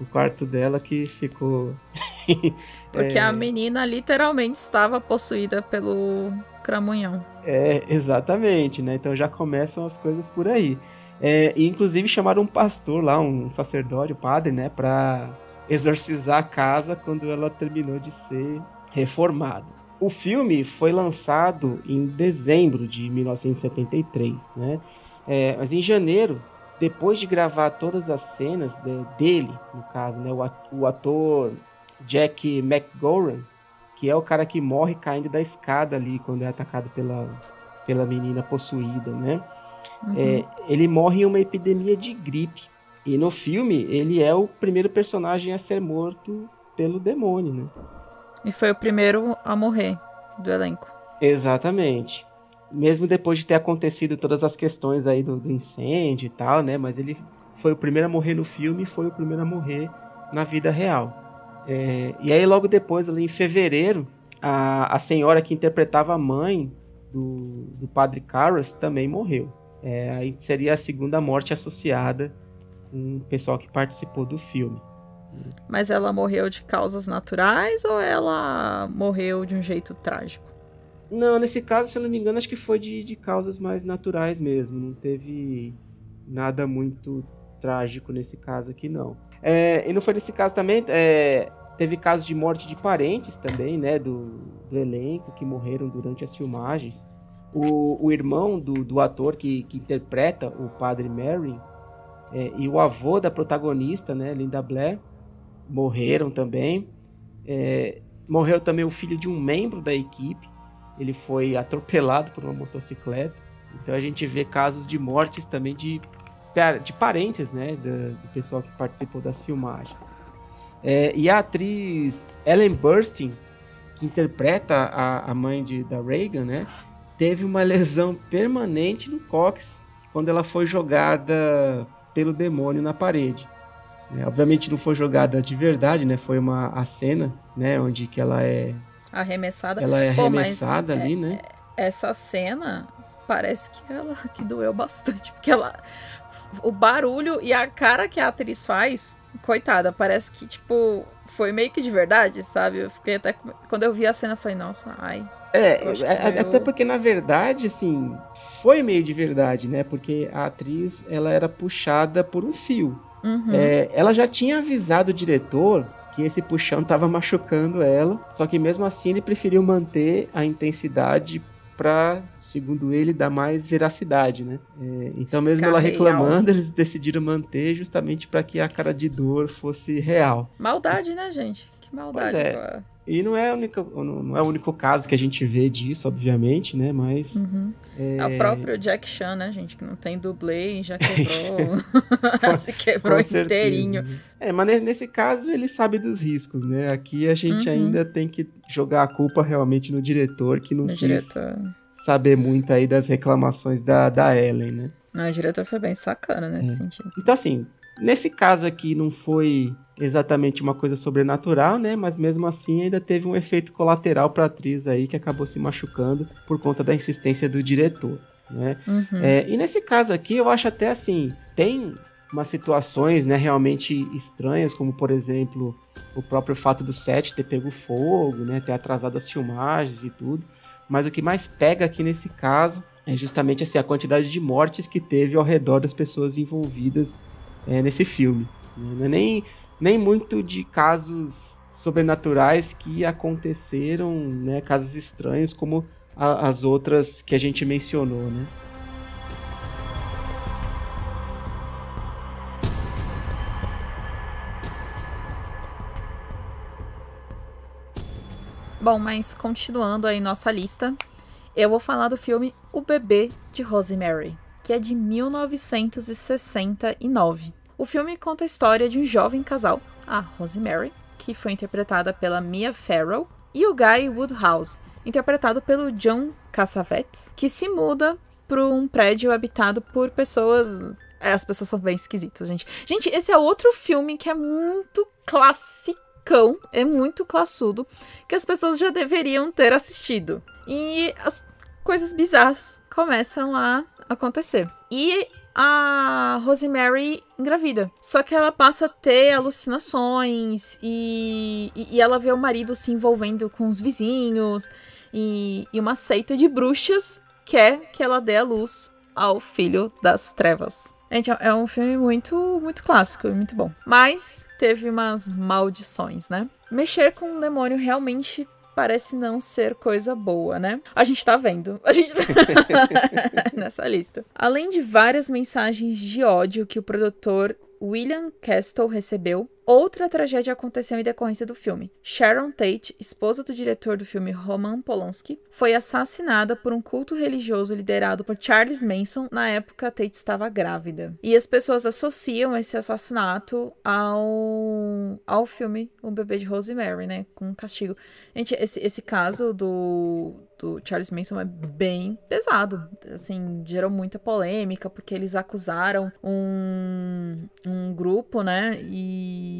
o quarto dela que ficou. Porque É. a menina literalmente estava possuída pelo cramunhão. É, exatamente, né? Então já começam as coisas por aí. É, e inclusive chamaram um pastor lá, um sacerdote, um padre, né, pra exorcizar a casa quando ela terminou de ser reformada. O filme foi lançado em dezembro de 1973, né? É, mas em janeiro, depois de gravar todas as cenas de- dele, no caso, né, o ator Jack McGowan, que é o cara que morre caindo da escada ali quando é atacado pela, pela menina possuída, né? Uhum. É, ele morre em uma epidemia de gripe. E no filme, ele é o primeiro personagem a ser morto pelo demônio, né? E foi o primeiro a morrer do elenco. Exatamente. Mesmo depois de ter acontecido todas as questões aí do, do incêndio e tal, né? Mas ele foi o primeiro a morrer no filme e foi o primeiro a morrer na vida real. É, e aí logo depois, ali em fevereiro, a, a senhora que interpretava a mãe do, do padre Karras também morreu. É, aí seria a segunda morte associada com o pessoal que participou do filme. Mas ela morreu de causas naturais ou ela morreu de um jeito trágico? Não, nesse caso, se eu não me engano, acho que foi de, de causas mais naturais mesmo. Não teve nada muito trágico nesse caso aqui, não. É, e não foi nesse caso também. É, teve casos de morte de parentes também, né? Do, do elenco que morreram durante as filmagens. O, o irmão do, do ator que, que interpreta o padre Mary é, e o avô da protagonista, né, Linda Blair, morreram também. É, morreu também o filho de um membro da equipe. Ele foi atropelado por uma motocicleta. Então a gente vê casos de mortes também de, de parentes, né, do, do pessoal que participou das filmagens. É, e a atriz Ellen Burstyn, que interpreta a, a mãe de, da Reagan, né, teve uma lesão permanente no cóccix quando ela foi jogada pelo demônio na parede. É, obviamente não foi jogada de verdade, né? Foi uma a cena, né? Onde que ela é arremessada. Ela é Pô, arremessada mas, ali, é, né? Essa cena parece que ela que doeu bastante, porque ela o barulho e a cara que a atriz faz, coitada, parece que tipo foi meio que de verdade, sabe? Eu fiquei até quando eu vi a cena, eu falei, nossa, ai. É, é até porque na verdade, assim, foi meio de verdade, né? Porque a atriz, ela era puxada por um fio. Uhum. É, ela já tinha avisado o diretor que esse puxão estava machucando ela, só que mesmo assim ele preferiu manter a intensidade para, segundo ele, dar mais veracidade, né? É, então mesmo ela reclamando, eles decidiram manter justamente para que a cara de dor fosse real. Maldade, né, gente? Que maldade. É. E não é, única, não é o único caso que a gente vê disso, obviamente, né? Mas. Uhum. É... é... o próprio Jack Chan, né, gente? Que não tem dublê e já quebrou. Se quebrou inteirinho. É, mas nesse caso ele sabe dos riscos, né? Aqui a gente uhum. ainda tem que jogar a culpa realmente no diretor, que não no quis diretor. saber muito aí das reclamações da, da Ellen, né? Não, o diretor foi bem sacana nesse é. sentido. Então, assim, nesse caso aqui não foi exatamente uma coisa sobrenatural, né? Mas mesmo assim ainda teve um efeito colateral para a atriz aí que acabou se machucando por conta da insistência do diretor, né? Uhum. É, e nesse caso aqui eu acho até assim tem umas situações, né, realmente estranhas, como por exemplo o próprio fato do set ter pego fogo, né, ter atrasado as filmagens e tudo. Mas o que mais pega aqui nesse caso é justamente assim, a quantidade de mortes que teve ao redor das pessoas envolvidas é, nesse filme. Não é nem nem muito de casos sobrenaturais que aconteceram, né, casos estranhos como a, as outras que a gente mencionou, né? Bom, mas continuando aí nossa lista, eu vou falar do filme O Bebê de Rosemary, que é de 1969. O filme conta a história de um jovem casal, a Rosemary, que foi interpretada pela Mia Farrow, e o Guy Woodhouse, interpretado pelo John Cassavetes, que se muda para um prédio habitado por pessoas. É, as pessoas são bem esquisitas, gente. Gente, esse é outro filme que é muito classicão, é muito classudo, que as pessoas já deveriam ter assistido. E as coisas bizarras começam a acontecer. E a Rosemary engravida. Só que ela passa a ter alucinações e, e, ela vê o marido se envolvendo com os vizinhos e, e uma seita de bruxas quer que ela dê a luz ao filho das trevas. Gente, é um filme muito, muito clássico e muito bom. Mas teve umas maldições, né? Mexer com um demônio realmente parece não ser coisa boa, né? A gente tá vendo. A gente tá nessa lista. Além de várias mensagens de ódio que o produtor William Castle recebeu, outra tragédia aconteceu em decorrência do filme. Sharon Tate, esposa do diretor do filme Roman Polanski, foi assassinada por um culto religioso liderado por Charles Manson na época Tate estava grávida. E as pessoas associam esse assassinato ao, ao filme O Bebê de Rosemary, né? Com um castigo. Gente, esse, esse caso do, do Charles Manson é bem pesado. Assim, gerou muita polêmica, porque eles acusaram um, um grupo, né? E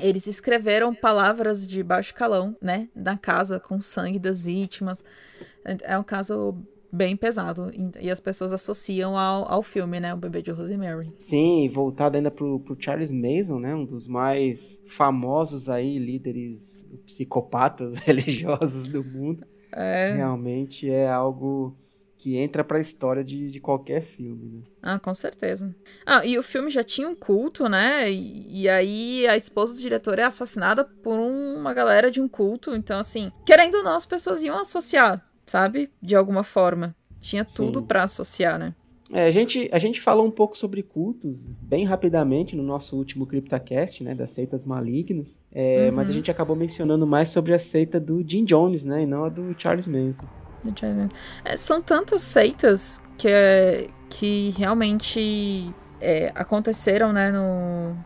eles escreveram palavras de baixo calão, né? Na casa com sangue das vítimas. É um caso bem pesado. E e as pessoas associam ao, ao filme, né? O bebê de Rosemary. Sim, voltado ainda pro, pro Charles Manson, né? Um dos mais famosos aí líderes psicopatas religiosos do mundo. É. Realmente é algo que entra pra história de, de qualquer filme, né? Ah, com certeza. Ah, e o filme já tinha um culto, né? E, e aí a esposa do diretor é assassinada por uma galera de um culto. Então, assim, querendo ou não, as pessoas iam associar, sabe? De alguma forma. Tinha tudo pra associar, né? É, a gente, a gente falou um pouco sobre cultos bem rapidamente no nosso último CryptaCast, né, das seitas malignas, é, Uhum. mas a gente acabou mencionando mais sobre a seita do Jim Jones, né, e não a do Charles Manson. É, são tantas seitas que, é- que realmente é, aconteceram, né, no,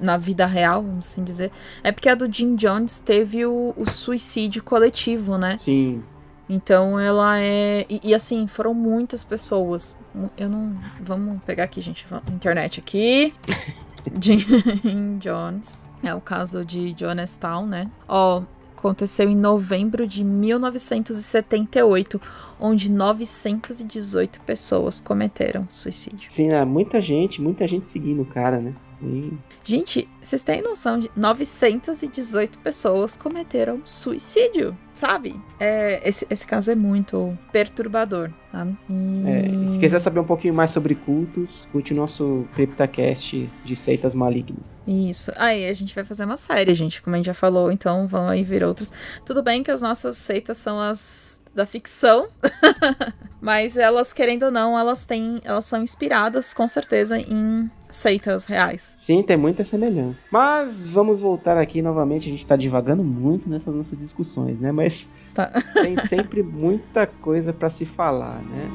na vida real, vamos assim dizer. É porque a do Jim Jones teve o, o suicídio coletivo, né? Sim, Então ela é. E, e, assim, foram muitas pessoas. Eu não. Vamos pegar aqui, gente. Internet aqui. Jim Jones. É o caso de Jonestown, né? Ó, aconteceu em novembro de 1978, onde 918 pessoas cometeram suicídio. sim, é, muita gente, muita gente seguindo o cara, né. E- Gente, vocês têm noção de 918 pessoas cometeram suicídio, sabe? É, esse, esse caso é muito perturbador, sabe? E... é, se quiser saber um pouquinho mais sobre cultos, escute o nosso CryptaCast de seitas malignas. Isso. Aí a gente vai fazer uma série, gente, como a gente já falou, então vão aí vir outros. Tudo bem que as nossas seitas são as da ficção, mas elas, querendo ou não, elas têm, elas são inspiradas com certeza em seitas reais. Sim, tem muita semelhança. Mas vamos voltar aqui novamente, a gente tá divagando muito nessas nossas discussões, né, mas Tá. tem sempre muita coisa pra se falar, né.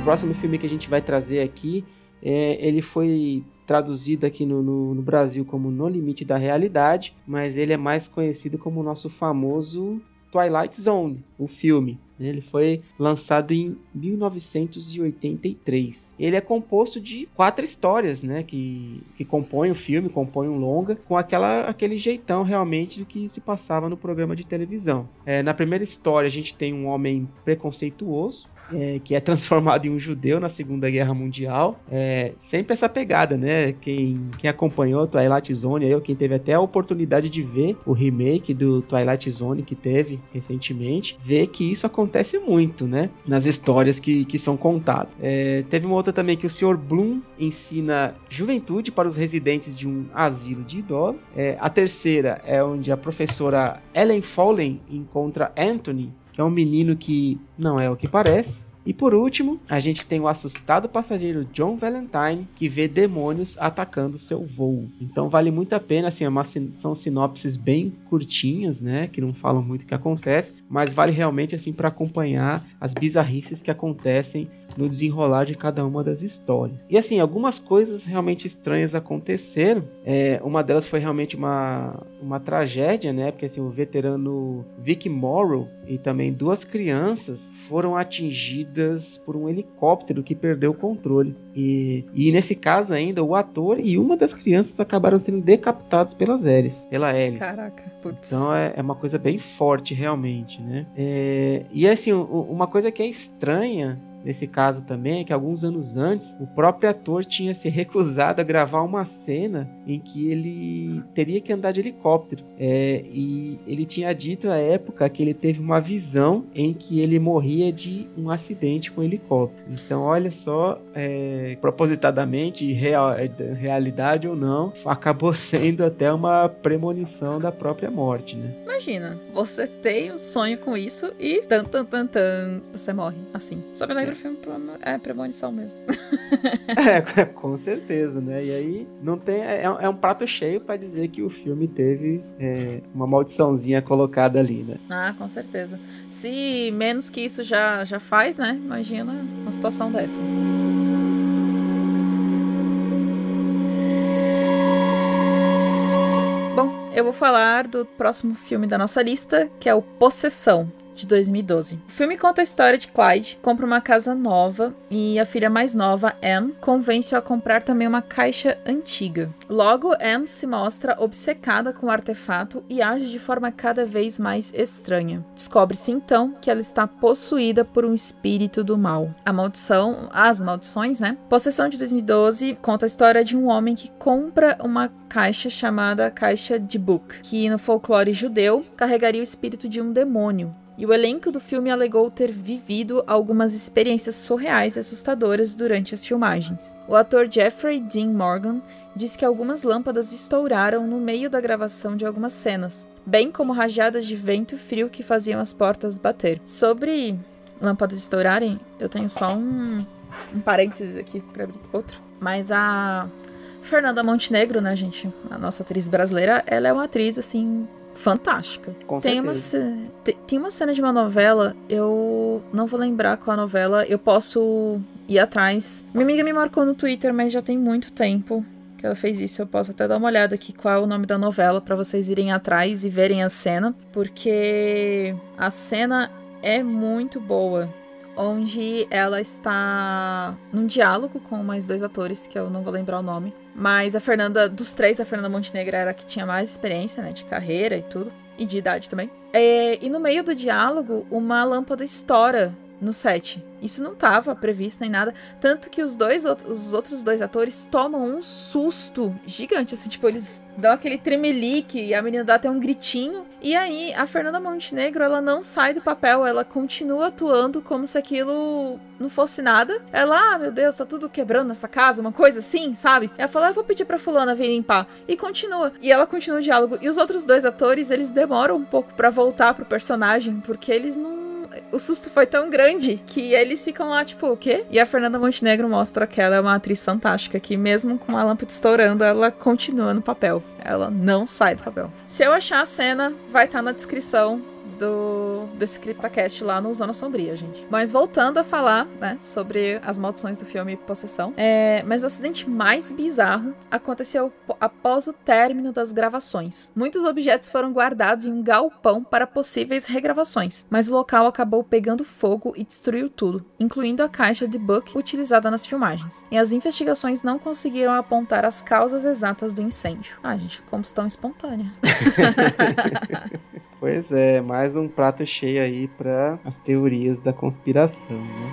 O próximo filme que a gente vai trazer aqui, é, ele foi traduzido aqui no, no- no Brasil como No Limite da Realidade, mas ele é mais conhecido como o nosso famoso Twilight Zone, o filme. Ele foi lançado em 1983. Ele é composto de quatro histórias, né, que, que compõem o filme, compõem um longa, com aquela, aquele jeitão realmente do que se passava no programa de televisão. É, na primeira história a gente tem um homem preconceituoso, é, que é transformado em um judeu na Segunda Guerra Mundial. É, sempre essa pegada, né? Quem, quem acompanhou Twilight Zone, eu, quem teve até a oportunidade de ver o remake do Twilight Zone que teve recentemente, vê que isso acontece muito, né? Nas histórias que, que são contadas. É, teve uma outra também que o Sr. Bloom ensina juventude para os residentes de um asilo de idosos. É, a terceira é onde a professora Ellen Fowlen encontra Anthony, que é um menino que não é o que parece. E por último, a gente tem o assustado passageiro John Valentine, que vê demônios atacando seu voo. Então vale muito a pena, assim, é são sinopses bem curtinhas, né, que não falam muito o que acontece, mas vale realmente assim para acompanhar as bizarrices que acontecem no desenrolar de cada uma das histórias. E assim, algumas coisas realmente estranhas aconteceram. É, uma delas foi realmente uma, uma tragédia, né? Porque assim, o veterano Vic Morrow e também duas crianças foram atingidas por um helicóptero que perdeu o controle. E, e nesse caso ainda, o ator e uma das crianças acabaram sendo decapitados pelas hélices, pela hélice. Caraca, putz. Então é, é uma coisa bem forte, realmente, né? É, e assim, uma coisa que é estranha nesse caso também é que alguns anos antes o próprio ator tinha se recusado a gravar uma cena em que ele teria que andar de helicóptero. É, e ele tinha dito à época que ele teve uma visão em que ele morria de um acidente com helicóptero. Então, olha só, é, propositadamente, real, é, realidade ou não, acabou sendo até uma premonição da própria morte, né? Imagina, você tem um sonho com isso e tan tan tan tan, você morre assim. Só me lembra o filme Premo- é premonição mesmo. É, com certeza, né? E aí não tem. É, é um prato cheio pra dizer que o filme teve é, uma maldiçãozinha colocada ali, né? Ah, com certeza. Se menos que isso já já faz, né? Imagina uma situação dessa. Bom, eu vou falar do próximo filme da nossa lista, que é o Possessão, de 2012. O filme conta a história de Clyde, compra uma casa nova e a filha mais nova, Anne, convence-o a comprar também uma caixa antiga. Logo, Anne se mostra obcecada com o artefato e age de forma cada vez mais estranha. Descobre-se então que ela está possuída por um espírito do mal. A maldição, as maldições, né? Possessão de 2012 conta a história de um homem que compra uma caixa chamada Caixa de Book, que no folclore judeu carregaria o espírito de um demônio. E o elenco do filme alegou ter vivido algumas experiências surreais e assustadoras durante as filmagens. O ator Jeffrey Dean Morgan disse que algumas lâmpadas estouraram no meio da gravação de algumas cenas, bem como rajadas de vento frio que faziam as portas bater. Sobre lâmpadas estourarem, eu tenho só um, um parênteses aqui para abrir outro. Mas a Fernanda Montenegro, né, gente? A nossa atriz brasileira, ela é uma atriz, assim, fantástica. Com tem uma, certeza. tem uma cena de uma novela, eu não vou lembrar qual a novela, eu posso ir atrás. Minha amiga me marcou no Twitter, mas já tem muito tempo que ela fez isso. Eu posso até dar uma olhada aqui qual é o nome da novela pra vocês irem atrás e verem a cena, porque a cena é muito boa. Onde ela está num diálogo com mais dois atores, que eu não vou lembrar o nome. Mas a Fernanda, dos três, a Fernanda Montenegro era a que tinha mais experiência, né? De carreira e tudo. E de idade também. É, e no meio do diálogo, uma lâmpada estoura no set. Isso não estava previsto nem nada. Tanto que os dois os outros dois atores tomam um susto gigante. Assim, tipo, eles dão aquele tremelique e a menina dá até um gritinho. E aí, a Fernanda Montenegro, ela não sai do papel, ela continua atuando como se aquilo não fosse nada. Ela, ah, meu Deus, tá tudo quebrando nessa casa, uma coisa assim, sabe? Ela fala, ah, eu vou pedir pra fulana vir limpar. E continua. E ela continua o diálogo. E os outros dois atores, eles demoram um pouco pra voltar pro personagem, porque eles não o susto foi tão grande que eles ficam lá, tipo, o quê? E a Fernanda Montenegro mostra que ela é uma atriz fantástica, que mesmo com a lâmpada estourando, ela continua no papel. Ela não sai do papel. Se eu achar a cena, vai estar na descrição do desse CryptoCast lá no Zona Sombria, gente. Mas voltando a falar, né, sobre as maldições do filme Possessão, é, mas o acidente mais bizarro aconteceu após o término das gravações. Muitos objetos foram guardados em um galpão para possíveis regravações, mas o local acabou pegando fogo e destruiu tudo, incluindo a caixa de book utilizada nas filmagens. E as investigações não conseguiram apontar as causas exatas do incêndio. Ah, gente, combustão espontânea. Pois é, mais um prato cheio aí para as teorias da conspiração, né?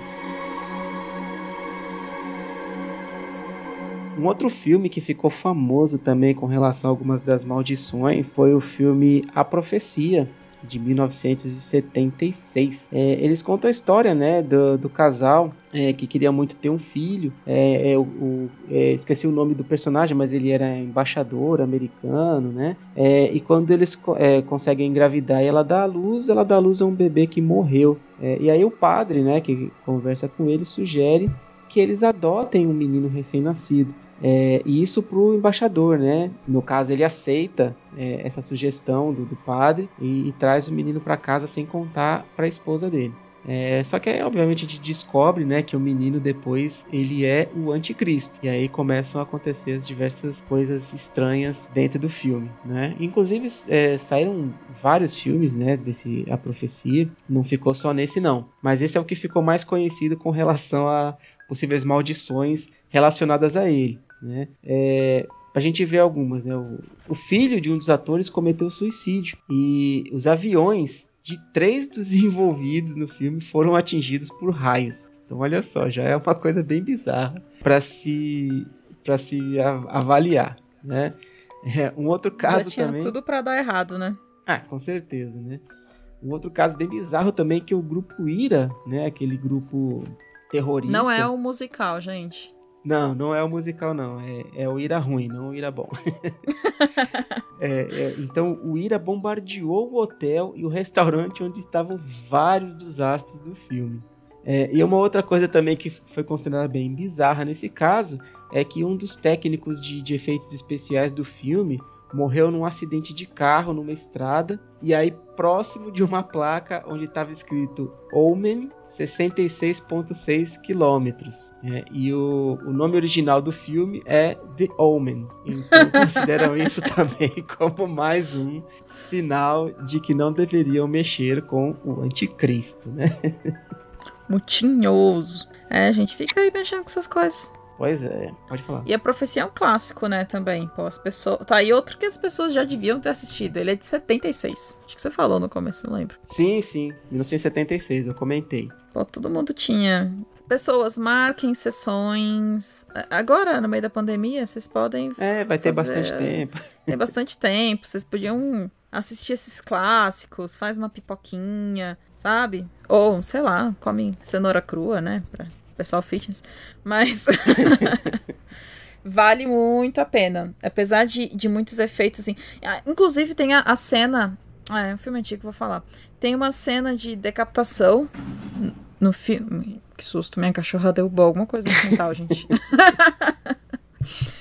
Um outro filme que ficou famoso também com relação a algumas das maldições foi o filme A Profecia, de 1976. É, eles contam a história né, do, do casal é, que queria muito ter um filho. É, é, o- é, esqueci o nome do personagem, mas ele era embaixador americano, né? É, e quando eles co- conseguem engravidar e ela dá à luz, ela dá à luz a um bebê que morreu. E aí o padre, né, que conversa com ele, sugere que eles adotem um menino recém-nascido. É, e isso pro embaixador, né? No caso, ele aceita é, essa sugestão do, do padre e, e traz o menino para casa sem contar para a esposa dele. É, só que aí, obviamente, a gente descobre, né, que o menino depois ele é o anticristo. E aí começam a acontecer as diversas coisas estranhas dentro do filme, né? Inclusive é, saíram vários filmes, né, desse a profecia. Não ficou só nesse não, mas esse é o que ficou mais conhecido com relação a possíveis maldições relacionadas a ele, né? É, a gente vê algumas, né? O, o filho de um dos atores cometeu suicídio e os aviões de três dos envolvidos no filme foram atingidos por raios. Então olha só, já é uma coisa bem bizarra para se para se avaliar, né? É, um outro caso Já tinha também. tudo pra dar errado, né? Ah, com certeza, né? Um outro caso bem bizarro também que é o grupo Ira, né? Aquele grupo terrorista. Não é o musical, gente. Não, não é o musical, não. É, é o Ira ruim, não o Ira bom. É, é, então, o Ira bombardeou o hotel e o restaurante onde estavam vários dos astros do filme. É, e uma outra coisa também que foi considerada bem bizarra nesse caso é que um dos técnicos de, de efeitos especiais do filme morreu num acidente de carro numa estrada e aí próximo de uma placa onde estava escrito Omen 66,6 quilômetros. É, e o, o nome original do filme é The Omen. Então consideram isso também como mais um sinal de que não deveriam mexer com o anticristo, né? Mutinhoso. É, a gente fica aí mexendo com essas coisas. Pois é, pode falar. E a profecia é um clássico, né, também. Pô, as pessoas. Tá, e outro que as pessoas já deviam ter assistido. Ele é de 76. Acho que você falou no começo, não lembro. Sim, sim, 1976, eu comentei. Pô, todo mundo tinha. Pessoas, marquem sessões. Agora, no meio da pandemia, vocês podem. É, vai ter fazer- bastante tempo. Tem bastante tempo. Vocês podiam assistir esses clássicos, faz uma pipoquinha, sabe? Ou, sei lá, come cenoura crua, né? Pra pessoal fitness. Mas. vale muito a pena. Apesar de, de muitos efeitos, assim. Ah, Inclusive, tem a, a cena. Ah, é um filme antigo, vou falar. Tem uma cena de decapitação no filme. Que susto, minha cachorra derrubou alguma coisa no quintal, gente.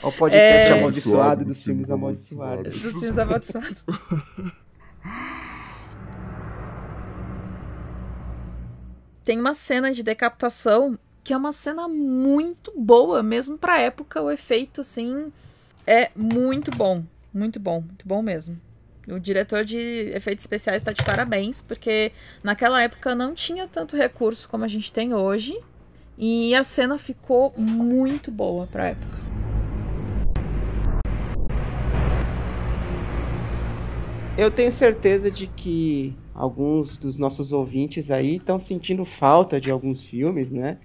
O podcast É. amaldiçoado dos filmes amaldiçoados. Dos filmes amaldiçoados. Tem uma cena de decapitação que é uma cena muito boa, mesmo pra época, o efeito, assim, é muito bom. Muito bom, muito bom mesmo. O diretor de efeitos especiais tá de parabéns, porque naquela época não tinha tanto recurso como a gente tem hoje. E a cena ficou muito boa pra época. Eu tenho certeza de que alguns dos nossos ouvintes aí estão sentindo falta de alguns filmes, né?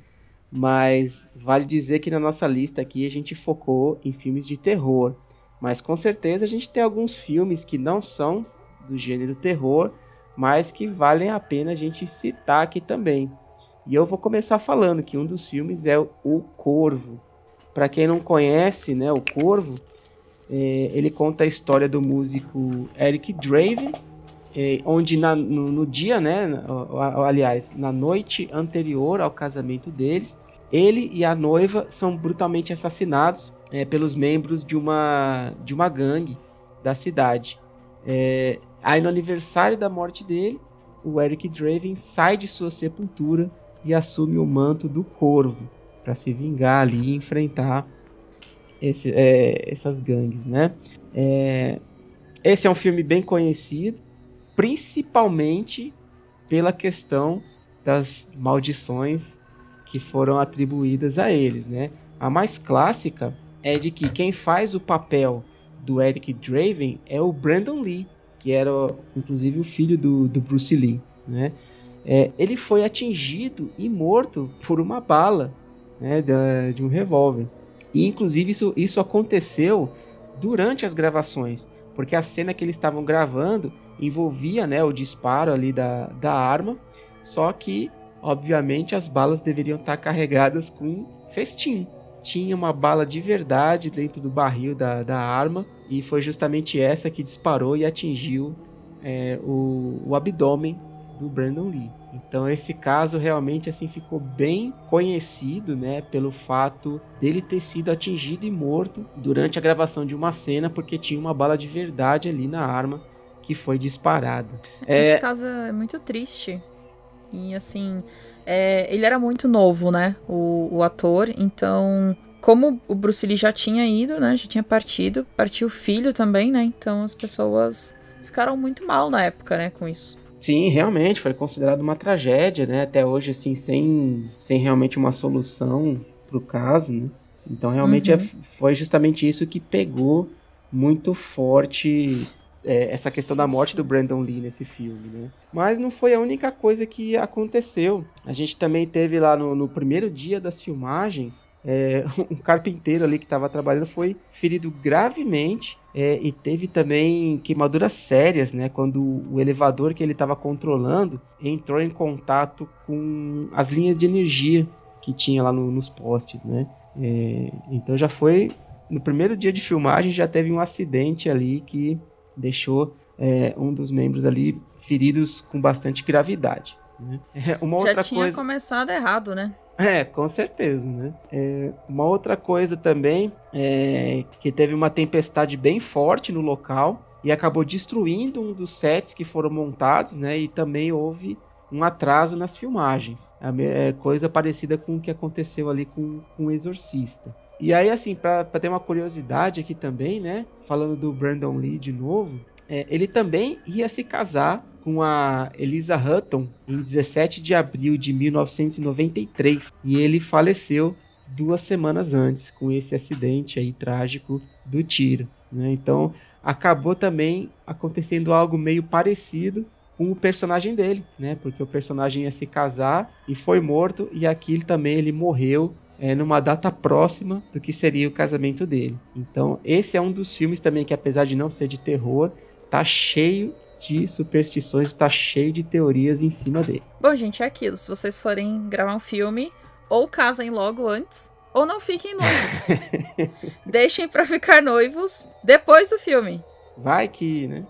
Mas vale dizer que na nossa lista aqui a gente focou em filmes de terror. Mas com certeza a gente tem alguns filmes que não são do gênero terror, mas que valem a pena a gente citar aqui também. E eu vou começar falando que um dos filmes é O Corvo. Para quem não conhece, né, O Corvo, é, ele conta a história do músico Eric Draven, é, onde na- no, no dia, né, aliás, na noite anterior ao casamento deles, ele e a noiva são brutalmente assassinados é, pelos membros de uma, de uma gangue da cidade. É, aí no aniversário da morte dele, o Eric Draven sai de sua sepultura e assume o manto do corvo para se vingar ali e enfrentar esse, é, essas gangues, né? É, esse é um filme bem conhecido, principalmente pela questão das maldições que foram atribuídas a eles, né? A mais clássica é de que quem faz o papel do Eric Draven é o Brandon Lee, que era inclusive o filho do, do Bruce Lee, né? É, ele foi atingido e morto por uma bala né, da- de um revólver. E inclusive isso, isso aconteceu durante as gravações, porque a cena que eles estavam gravando envolvia né, o disparo ali da, da arma, só que, obviamente, as balas deveriam estar carregadas com festim. Tinha uma bala de verdade dentro do barril da, da arma, e foi justamente essa que disparou e atingiu é, o, o abdômen do Brandon Lee. Então esse caso realmente assim ficou bem conhecido, né, pelo fato dele ter sido atingido e morto durante a gravação de uma cena porque tinha uma bala de verdade ali na arma que foi disparada. É, Esse caso é muito triste. E assim, é, ele era muito novo, né? O, o ator. Então, como o Bruce Lee já tinha ido, né? Já tinha partido, partiu o filho também, né? Então as pessoas ficaram muito mal na época, né? Com isso. Sim, realmente foi considerado uma tragédia, né? Até hoje, assim, sem, sem realmente uma solução pro caso, né? Então, realmente Uhum. é- foi justamente isso que pegou muito forte é, essa questão da morte do Brandon Lee nesse filme, né? Mas não foi a única coisa que aconteceu. A gente também teve lá no, no primeiro dia das filmagens, é, um carpinteiro ali que estava trabalhando foi ferido gravemente é, e teve também queimaduras sérias, né? Quando o elevador que ele estava controlando entrou em contato com as linhas de energia que tinha lá no- nos postes, né? É, então já foi no primeiro dia de filmagem já teve um acidente ali que deixou é, um dos membros ali feridos com bastante gravidade. né? É, uma já outra tinha coisa. começado errado, né? É, com certeza, né? É, uma outra coisa também é que teve uma tempestade bem forte no local e acabou destruindo um dos sets que foram montados, né? E também houve um atraso nas filmagens. É coisa parecida com o que aconteceu ali com, com o Exorcista. E aí, assim, para ter uma curiosidade aqui também, né? Falando do Brandon Lee de novo, é, ele também ia se casar com a Elisa Hutton em 17 de abril de 1993 e ele faleceu duas semanas antes com esse acidente aí trágico do tiro. Né? Então acabou também acontecendo algo meio parecido com o personagem dele, né? Porque o personagem ia se casar e foi morto e aqui também ele morreu é, numa data próxima do que seria o casamento dele. Então esse é um dos filmes também que apesar de não ser de terror, tá cheio de superstições, tá cheio de teorias em cima dele. Bom, gente, é aquilo. Se vocês forem gravar um filme, ou casem logo antes, ou não fiquem noivos. Deixem para ficar noivos depois do filme. Vai que, né?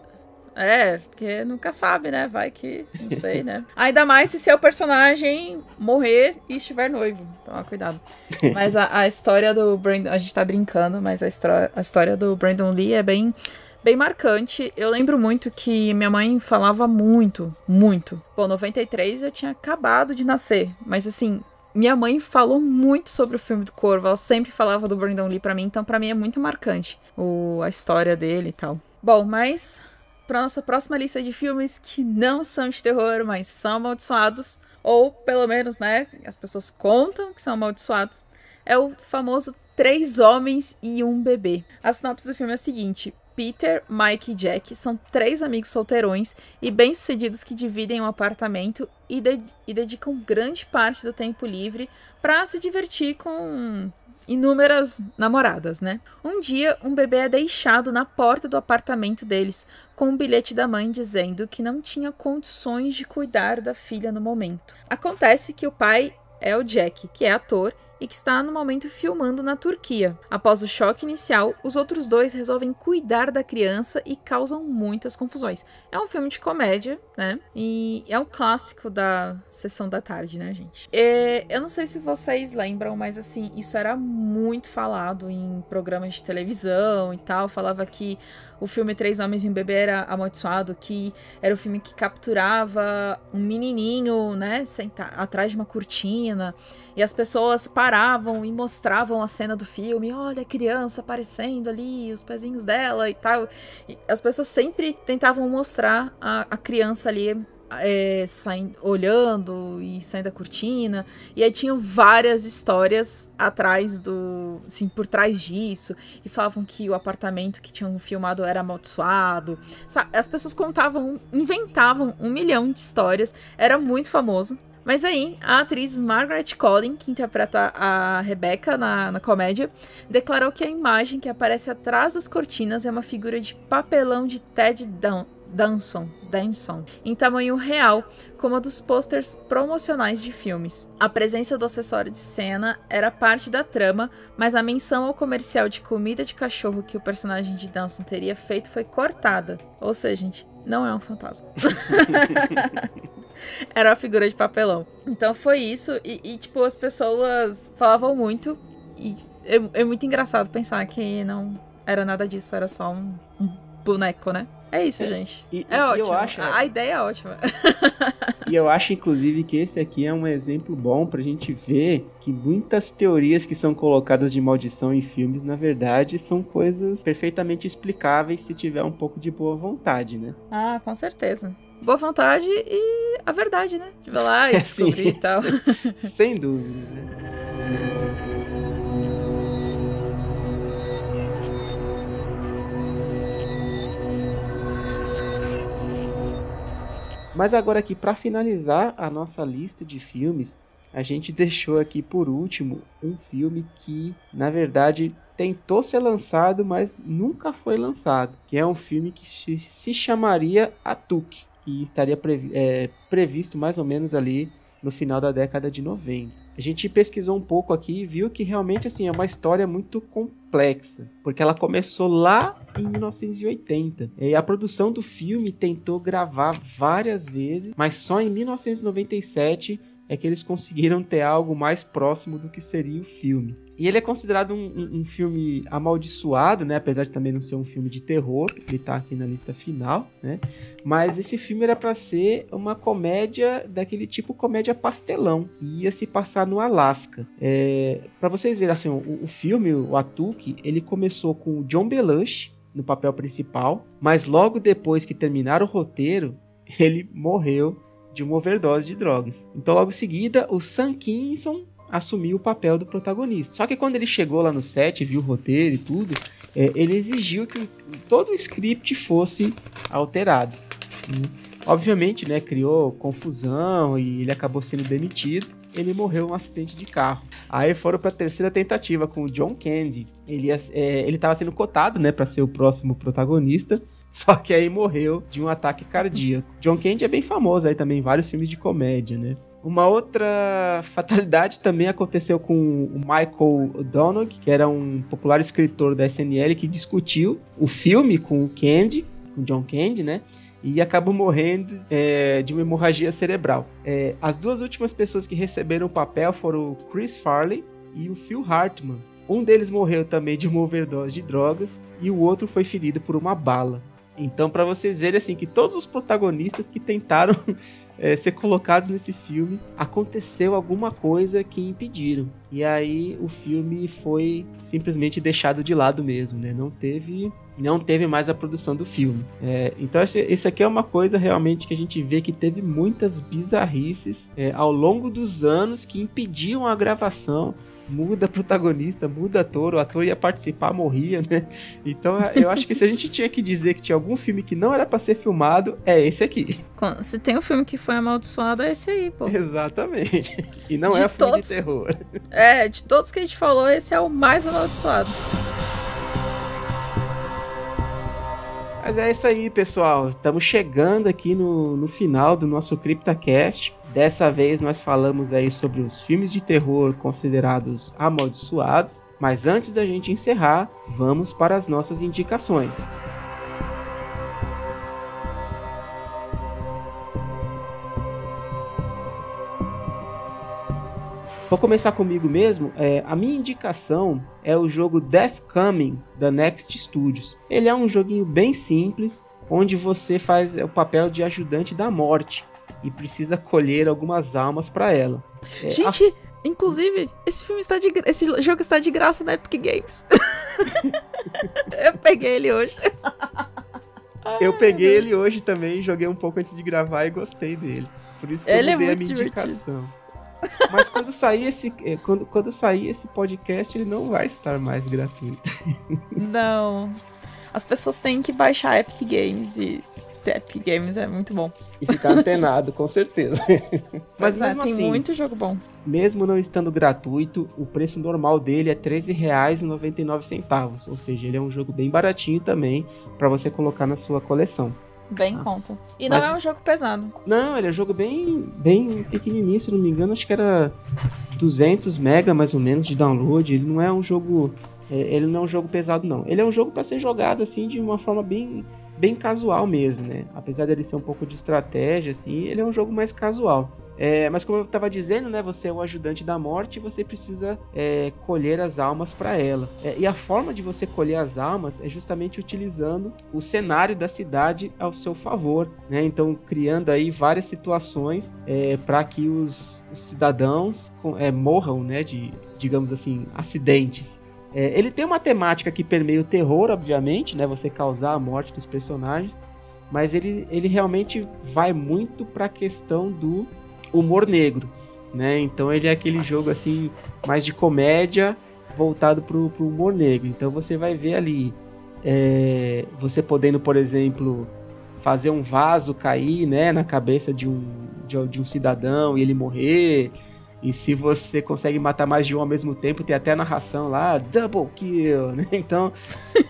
É, porque nunca sabe, né? Vai que, não sei, né? Ainda mais se seu personagem morrer e estiver noivo. Toma cuidado. Mas a, a história do Brandon, a gente tá brincando, mas a, a história do Brandon Lee é bem bem marcante. Eu lembro muito que minha mãe falava muito, muito. Pô, 93 eu tinha acabado de nascer, mas assim, minha mãe falou muito sobre o filme do Corvo. Ela sempre falava do Brandon Lee para mim, então para mim é muito marcante o, a história dele e tal. Bom, mas para nossa próxima lista de filmes que não são de terror, mas são amaldiçoados, ou pelo menos, né, as pessoas contam que são amaldiçoados, é o famoso Três Homens e um Bebê. A sinopse do filme é a seguinte: Peter, Mike e Jack são três amigos solteirões e bem-sucedidos que dividem um apartamento e, e dedicam grande parte do tempo livre para se divertir com inúmeras namoradas, né? Um dia, um bebê é deixado na porta do apartamento deles com um bilhete da mãe dizendo que não tinha condições de cuidar da filha no momento. Acontece que o pai é o Jack, que é ator e que está no momento filmando na Turquia. Após o choque inicial, os outros dois resolvem cuidar da criança e causam muitas confusões. É um filme de comédia, né? E é um clássico da sessão da tarde, né, gente? É, eu não sei se vocês lembram, mas assim, isso era muito falado em programas de televisão e tal. Falava que o filme Três Homens e um Bebê era amaldiçoado, que era o filme que capturava um menininho, né, sentar atrás de uma cortina, e as pessoas paravam e mostravam a cena do filme, olha a criança aparecendo ali, os pezinhos dela e tal. E as pessoas sempre tentavam mostrar a, a criança ali é, saindo, olhando e saindo da cortina. E aí tinham várias histórias atrás do. Assim, por trás disso. E falavam que o apartamento que tinham filmado era amaldiçoado. Sabe? As pessoas contavam, inventavam um milhão de histórias. Era muito famoso. Mas aí, a atriz Margaret Collin, que interpreta a Rebecca na, na comédia, declarou que a imagem que aparece atrás das cortinas é uma figura de papelão de Ted Down Danson, Danson, em tamanho real, como a dos posters promocionais de filmes. A presença do acessório de cena era parte da trama, mas a menção ao comercial de comida de cachorro que o personagem de Danson teria feito foi cortada. Ou seja, gente, não é um fantasma. era uma figura de papelão. Então foi isso, e, e tipo, as pessoas falavam muito, e é, é, muito engraçado pensar que não era nada disso, era só um, um boneco, né? É isso, gente. E, é e ótimo. Acho, a, a ideia é ótima. e eu acho, inclusive, que esse aqui é um exemplo bom pra gente ver que muitas teorias que são colocadas de maldição em filmes, na verdade, são coisas perfeitamente explicáveis se tiver um pouco de boa vontade, né? Ah, com certeza. Boa vontade e a verdade, né? De ver lá e descobrir e tal. Sem dúvida, né? Mas agora aqui para finalizar a nossa lista de filmes, a gente deixou aqui por último um filme que, na verdade, tentou ser lançado, mas nunca foi lançado, que é um filme que se chamaria Atuk, e estaria previ é, previsto mais ou menos ali no final da década de 90. A gente pesquisou um pouco aqui e viu que realmente assim é uma história muito complexa, porque ela começou lá em 1980. E a produção do filme tentou gravar várias vezes, mas só em 1997 é que eles conseguiram ter algo mais próximo do que seria o filme. E ele é considerado um, um, um, filme amaldiçoado, né? Apesar de também não ser um filme de terror, ele tá aqui na lista final, né? Mas esse filme era para ser uma comédia daquele tipo comédia pastelão, que ia se passar no Alasca. É, para vocês verem assim, o, o filme, o Atuki, ele começou com o John Belushi no papel principal, mas logo depois que terminaram o roteiro, ele morreu de uma overdose de drogas. Então, logo em seguida, o Sam Kinison assumiu o papel do protagonista. Só que quando ele chegou lá no set, viu o roteiro e tudo, é, ele exigiu que todo o script fosse alterado. Obviamente, né, criou confusão e ele acabou sendo demitido. Ele morreu em um acidente de carro. Aí foram para a terceira tentativa com o John Candy. Ele é, ele estava sendo cotado, né, para ser o próximo protagonista. Só que aí morreu de um ataque cardíaco. John Candy é bem famoso aí também, vários filmes de comédia, né? Uma outra fatalidade também aconteceu com o Michael Donoghue, que era um popular escritor da SNL que discutiu o filme com o Candy, com John Candy, né? E acabou morrendo é, de uma hemorragia cerebral. É, as duas últimas pessoas que receberam o papel foram o Chris Farley e o Phil Hartman. Um deles morreu também de uma overdose de drogas e o outro foi ferido por uma bala. Então, para vocês verem assim que todos os protagonistas que tentaram é, ser colocados nesse filme, aconteceu alguma coisa que impediram. E aí o filme foi simplesmente deixado de lado mesmo, né? Não teve, não teve mais a produção do filme. É, então isso aqui é uma coisa realmente que a gente vê que teve muitas bizarrices é, ao longo dos anos que impediam a gravação muda protagonista, muda ator, o ator ia participar, morria, né? Então eu acho que se a gente tinha que dizer que tinha algum filme que não era para ser filmado, é esse aqui. Se tem um filme que foi amaldiçoado, é esse aí, pô. Exatamente. E não de é filme todos... de terror. É, de todos que a gente falou, esse é o mais amaldiçoado. Mas é isso aí, pessoal. Estamos chegando aqui no, no final do nosso CryptaCast. Dessa vez nós falamos aí sobre os filmes de terror considerados amaldiçoados, mas antes da gente encerrar, vamos para as nossas indicações. Vou começar comigo mesmo. É, a minha indicação é o jogo Death Coming da Next Studios. Ele é um joguinho bem simples, onde você faz o papel de ajudante da morte e precisa colher algumas almas para ela. É, Gente, a... inclusive, esse filme está de esse jogo está de graça na Epic Games. eu peguei ele hoje. eu peguei ele hoje também, joguei um pouco antes de gravar e gostei dele. Por isso que ele eu é muito a minha divertido. indicação. Mas quando sair esse é, quando, quando sair esse podcast, ele não vai estar mais gratuito. Não. As pessoas têm que baixar a Epic Games e Epic Games é muito bom. E ficar antenado, com certeza. Mas é, tem assim, muito jogo bom. Mesmo não estando gratuito, o preço normal dele é R$13,99. Ou seja, ele é um jogo bem baratinho também para você colocar na sua coleção. Bem ah. conta. E Mas, não é um jogo pesado. Não, ele é um jogo bem, bem pequenininho, se não me engano, acho que era 200 mega mais ou menos de download. Ele não é um jogo, é, ele não é um jogo pesado não. Ele é um jogo para ser jogado assim de uma forma bem bem casual mesmo, né? Apesar dele ser um pouco de estratégia, assim, ele é um jogo mais casual. É, mas como eu estava dizendo, né, você é o ajudante da morte e você precisa é, colher as almas para ela. É, e a forma de você colher as almas é justamente utilizando o cenário da cidade ao seu favor, né? Então criando aí várias situações é, para que os, os cidadãos é, morram, né, de digamos assim acidentes. É, ele tem uma temática que permeia o terror, obviamente, né? Você causar a morte dos personagens. Mas ele, ele realmente vai muito para a questão do humor negro, né? Então ele é aquele jogo assim mais de comédia voltado pro, pro humor negro. Então você vai ver ali é, você podendo, por exemplo, fazer um vaso cair, né, na cabeça de um de, de um cidadão e ele morrer. E se você consegue matar mais de um ao mesmo tempo, tem até a narração lá, double kill, né? Então,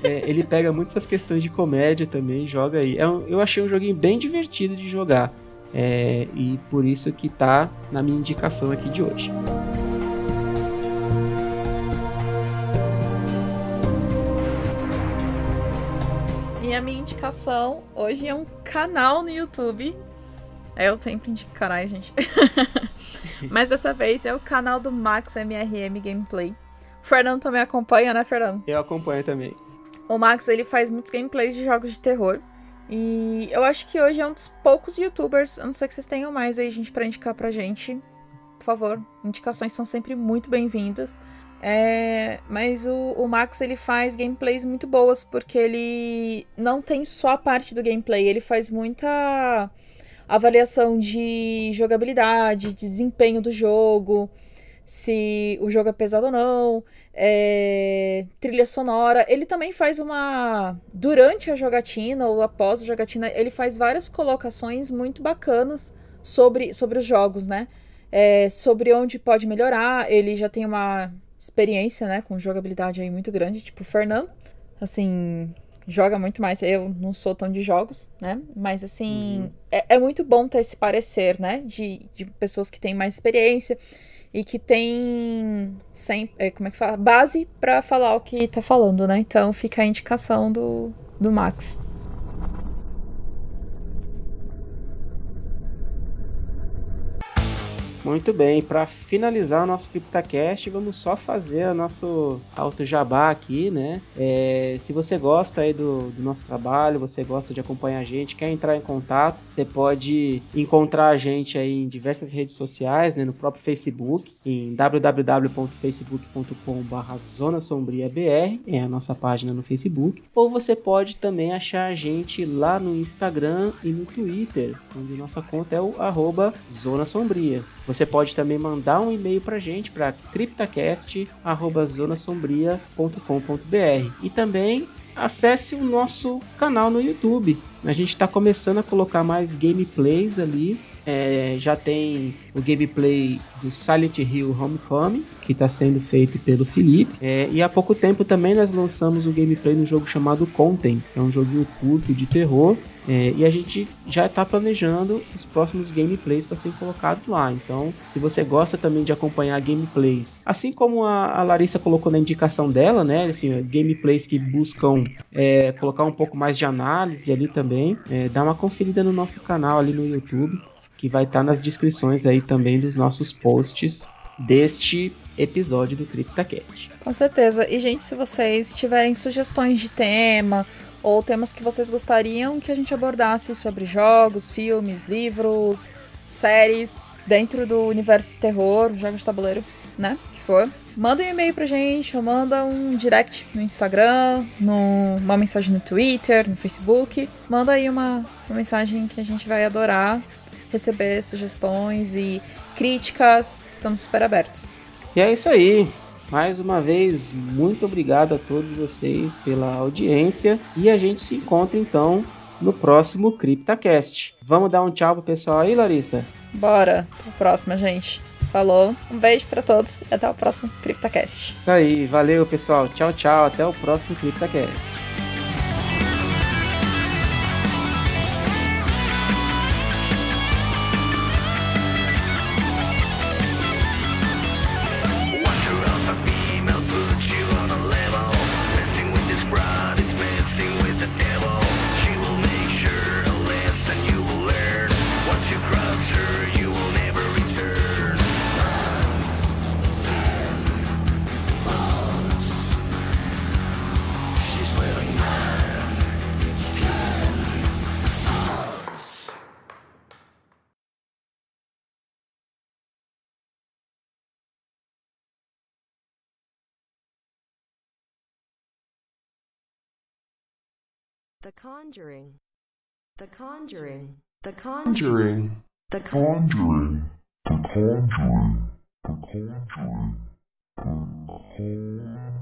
é, ele pega muitas questões de comédia também, joga aí. É um, eu achei um joguinho bem divertido de jogar. É, e por isso que tá na minha indicação aqui de hoje. E a minha indicação hoje é um canal no YouTube. É, eu sempre indico, caralho, gente. Mas dessa vez é o canal do Max MRM Gameplay. O Fernando também acompanha, né, Fernando? Eu acompanho também. O Max, ele faz muitos gameplays de jogos de terror. E eu acho que hoje é um dos poucos youtubers, a não ser que vocês tenham mais aí, gente, pra indicar pra gente. Por favor, indicações são sempre muito bem-vindas. É, mas o, o, Max ele faz gameplays muito boas porque ele não tem só a parte do gameplay, ele faz muita avaliação de jogabilidade, desempenho do jogo, se o jogo é pesado ou não, é, trilha sonora. Ele também faz uma. Durante a jogatina ou após a jogatina, ele faz várias colocações muito bacanas sobre, sobre os jogos, né? É, sobre onde pode melhorar. Ele já tem uma experiência, né, com jogabilidade aí muito grande, tipo o Fernando. Assim, joga muito mais. Eu não sou tão de jogos, né? Mas assim, uhum. é, é, muito bom ter esse parecer, né? De, de pessoas que têm mais experiência e que tem sem, é, como é que fala? base para falar o que tá falando, né? Então fica a indicação do, do Max. Muito bem, para finalizar o nosso CryptoCast, vamos só fazer o nosso auto jabá aqui, né? É, se você gosta aí do, do, nosso trabalho, você gosta de acompanhar a gente, quer entrar em contato, você pode encontrar a gente aí em diversas redes sociais, né? No próprio Facebook, em www.facebook.com.br Zona Sombria BR, é a nossa página no Facebook, ou você pode também achar a gente lá no Instagram e no Twitter, onde nossa conta é o arroba Zona Sombria. Você pode também mandar um e-mail para a gente para criptacast@zonasombria.com.br e também acesse o nosso canal no YouTube. A gente está começando a colocar mais gameplays ali. É, já tem o gameplay do Silent Hill Homecoming, que está sendo feito pelo Felipe. É, e há pouco tempo também nós lançamos o gameplay no jogo chamado Content, é um joguinho curto de terror é, e a gente já está planejando os próximos gameplays para serem colocados lá. Então, se você gosta também de acompanhar gameplays, assim como a, a Larissa colocou na indicação dela, né? Assim, gameplays que buscam é, colocar um pouco mais de análise ali também, é, dá uma conferida no nosso canal ali no YouTube, que vai estar tá nas descrições aí também dos nossos posts deste episódio do CryptaCast. Com certeza. E, gente, se vocês tiverem sugestões de tema ou temas que vocês gostariam que a gente abordasse sobre jogos, filmes, livros, séries dentro do universo terror, jogos de tabuleiro, né? Que for. Manda um e-mail pra gente, ou manda um direct no Instagram, no, uma mensagem no Twitter, no Facebook. Manda aí uma, uma mensagem que a gente vai adorar receber sugestões e críticas. Estamos super abertos. E é isso aí. Mais uma vez, muito obrigado a todos vocês pela audiência e a gente se encontra então no próximo CryptaCast. Vamos dar um tchau pro pessoal aí, Larissa? Bora, até a próxima, gente. Falou, um beijo para todos e até o próximo CryptaCast. Isso aí, valeu pessoal, tchau, tchau, até o próximo CryptaCast. The Conjuring. The Conjuring. The Conjuring. The Conjuring. The Conjuring. The Conjuring. The Conjuring.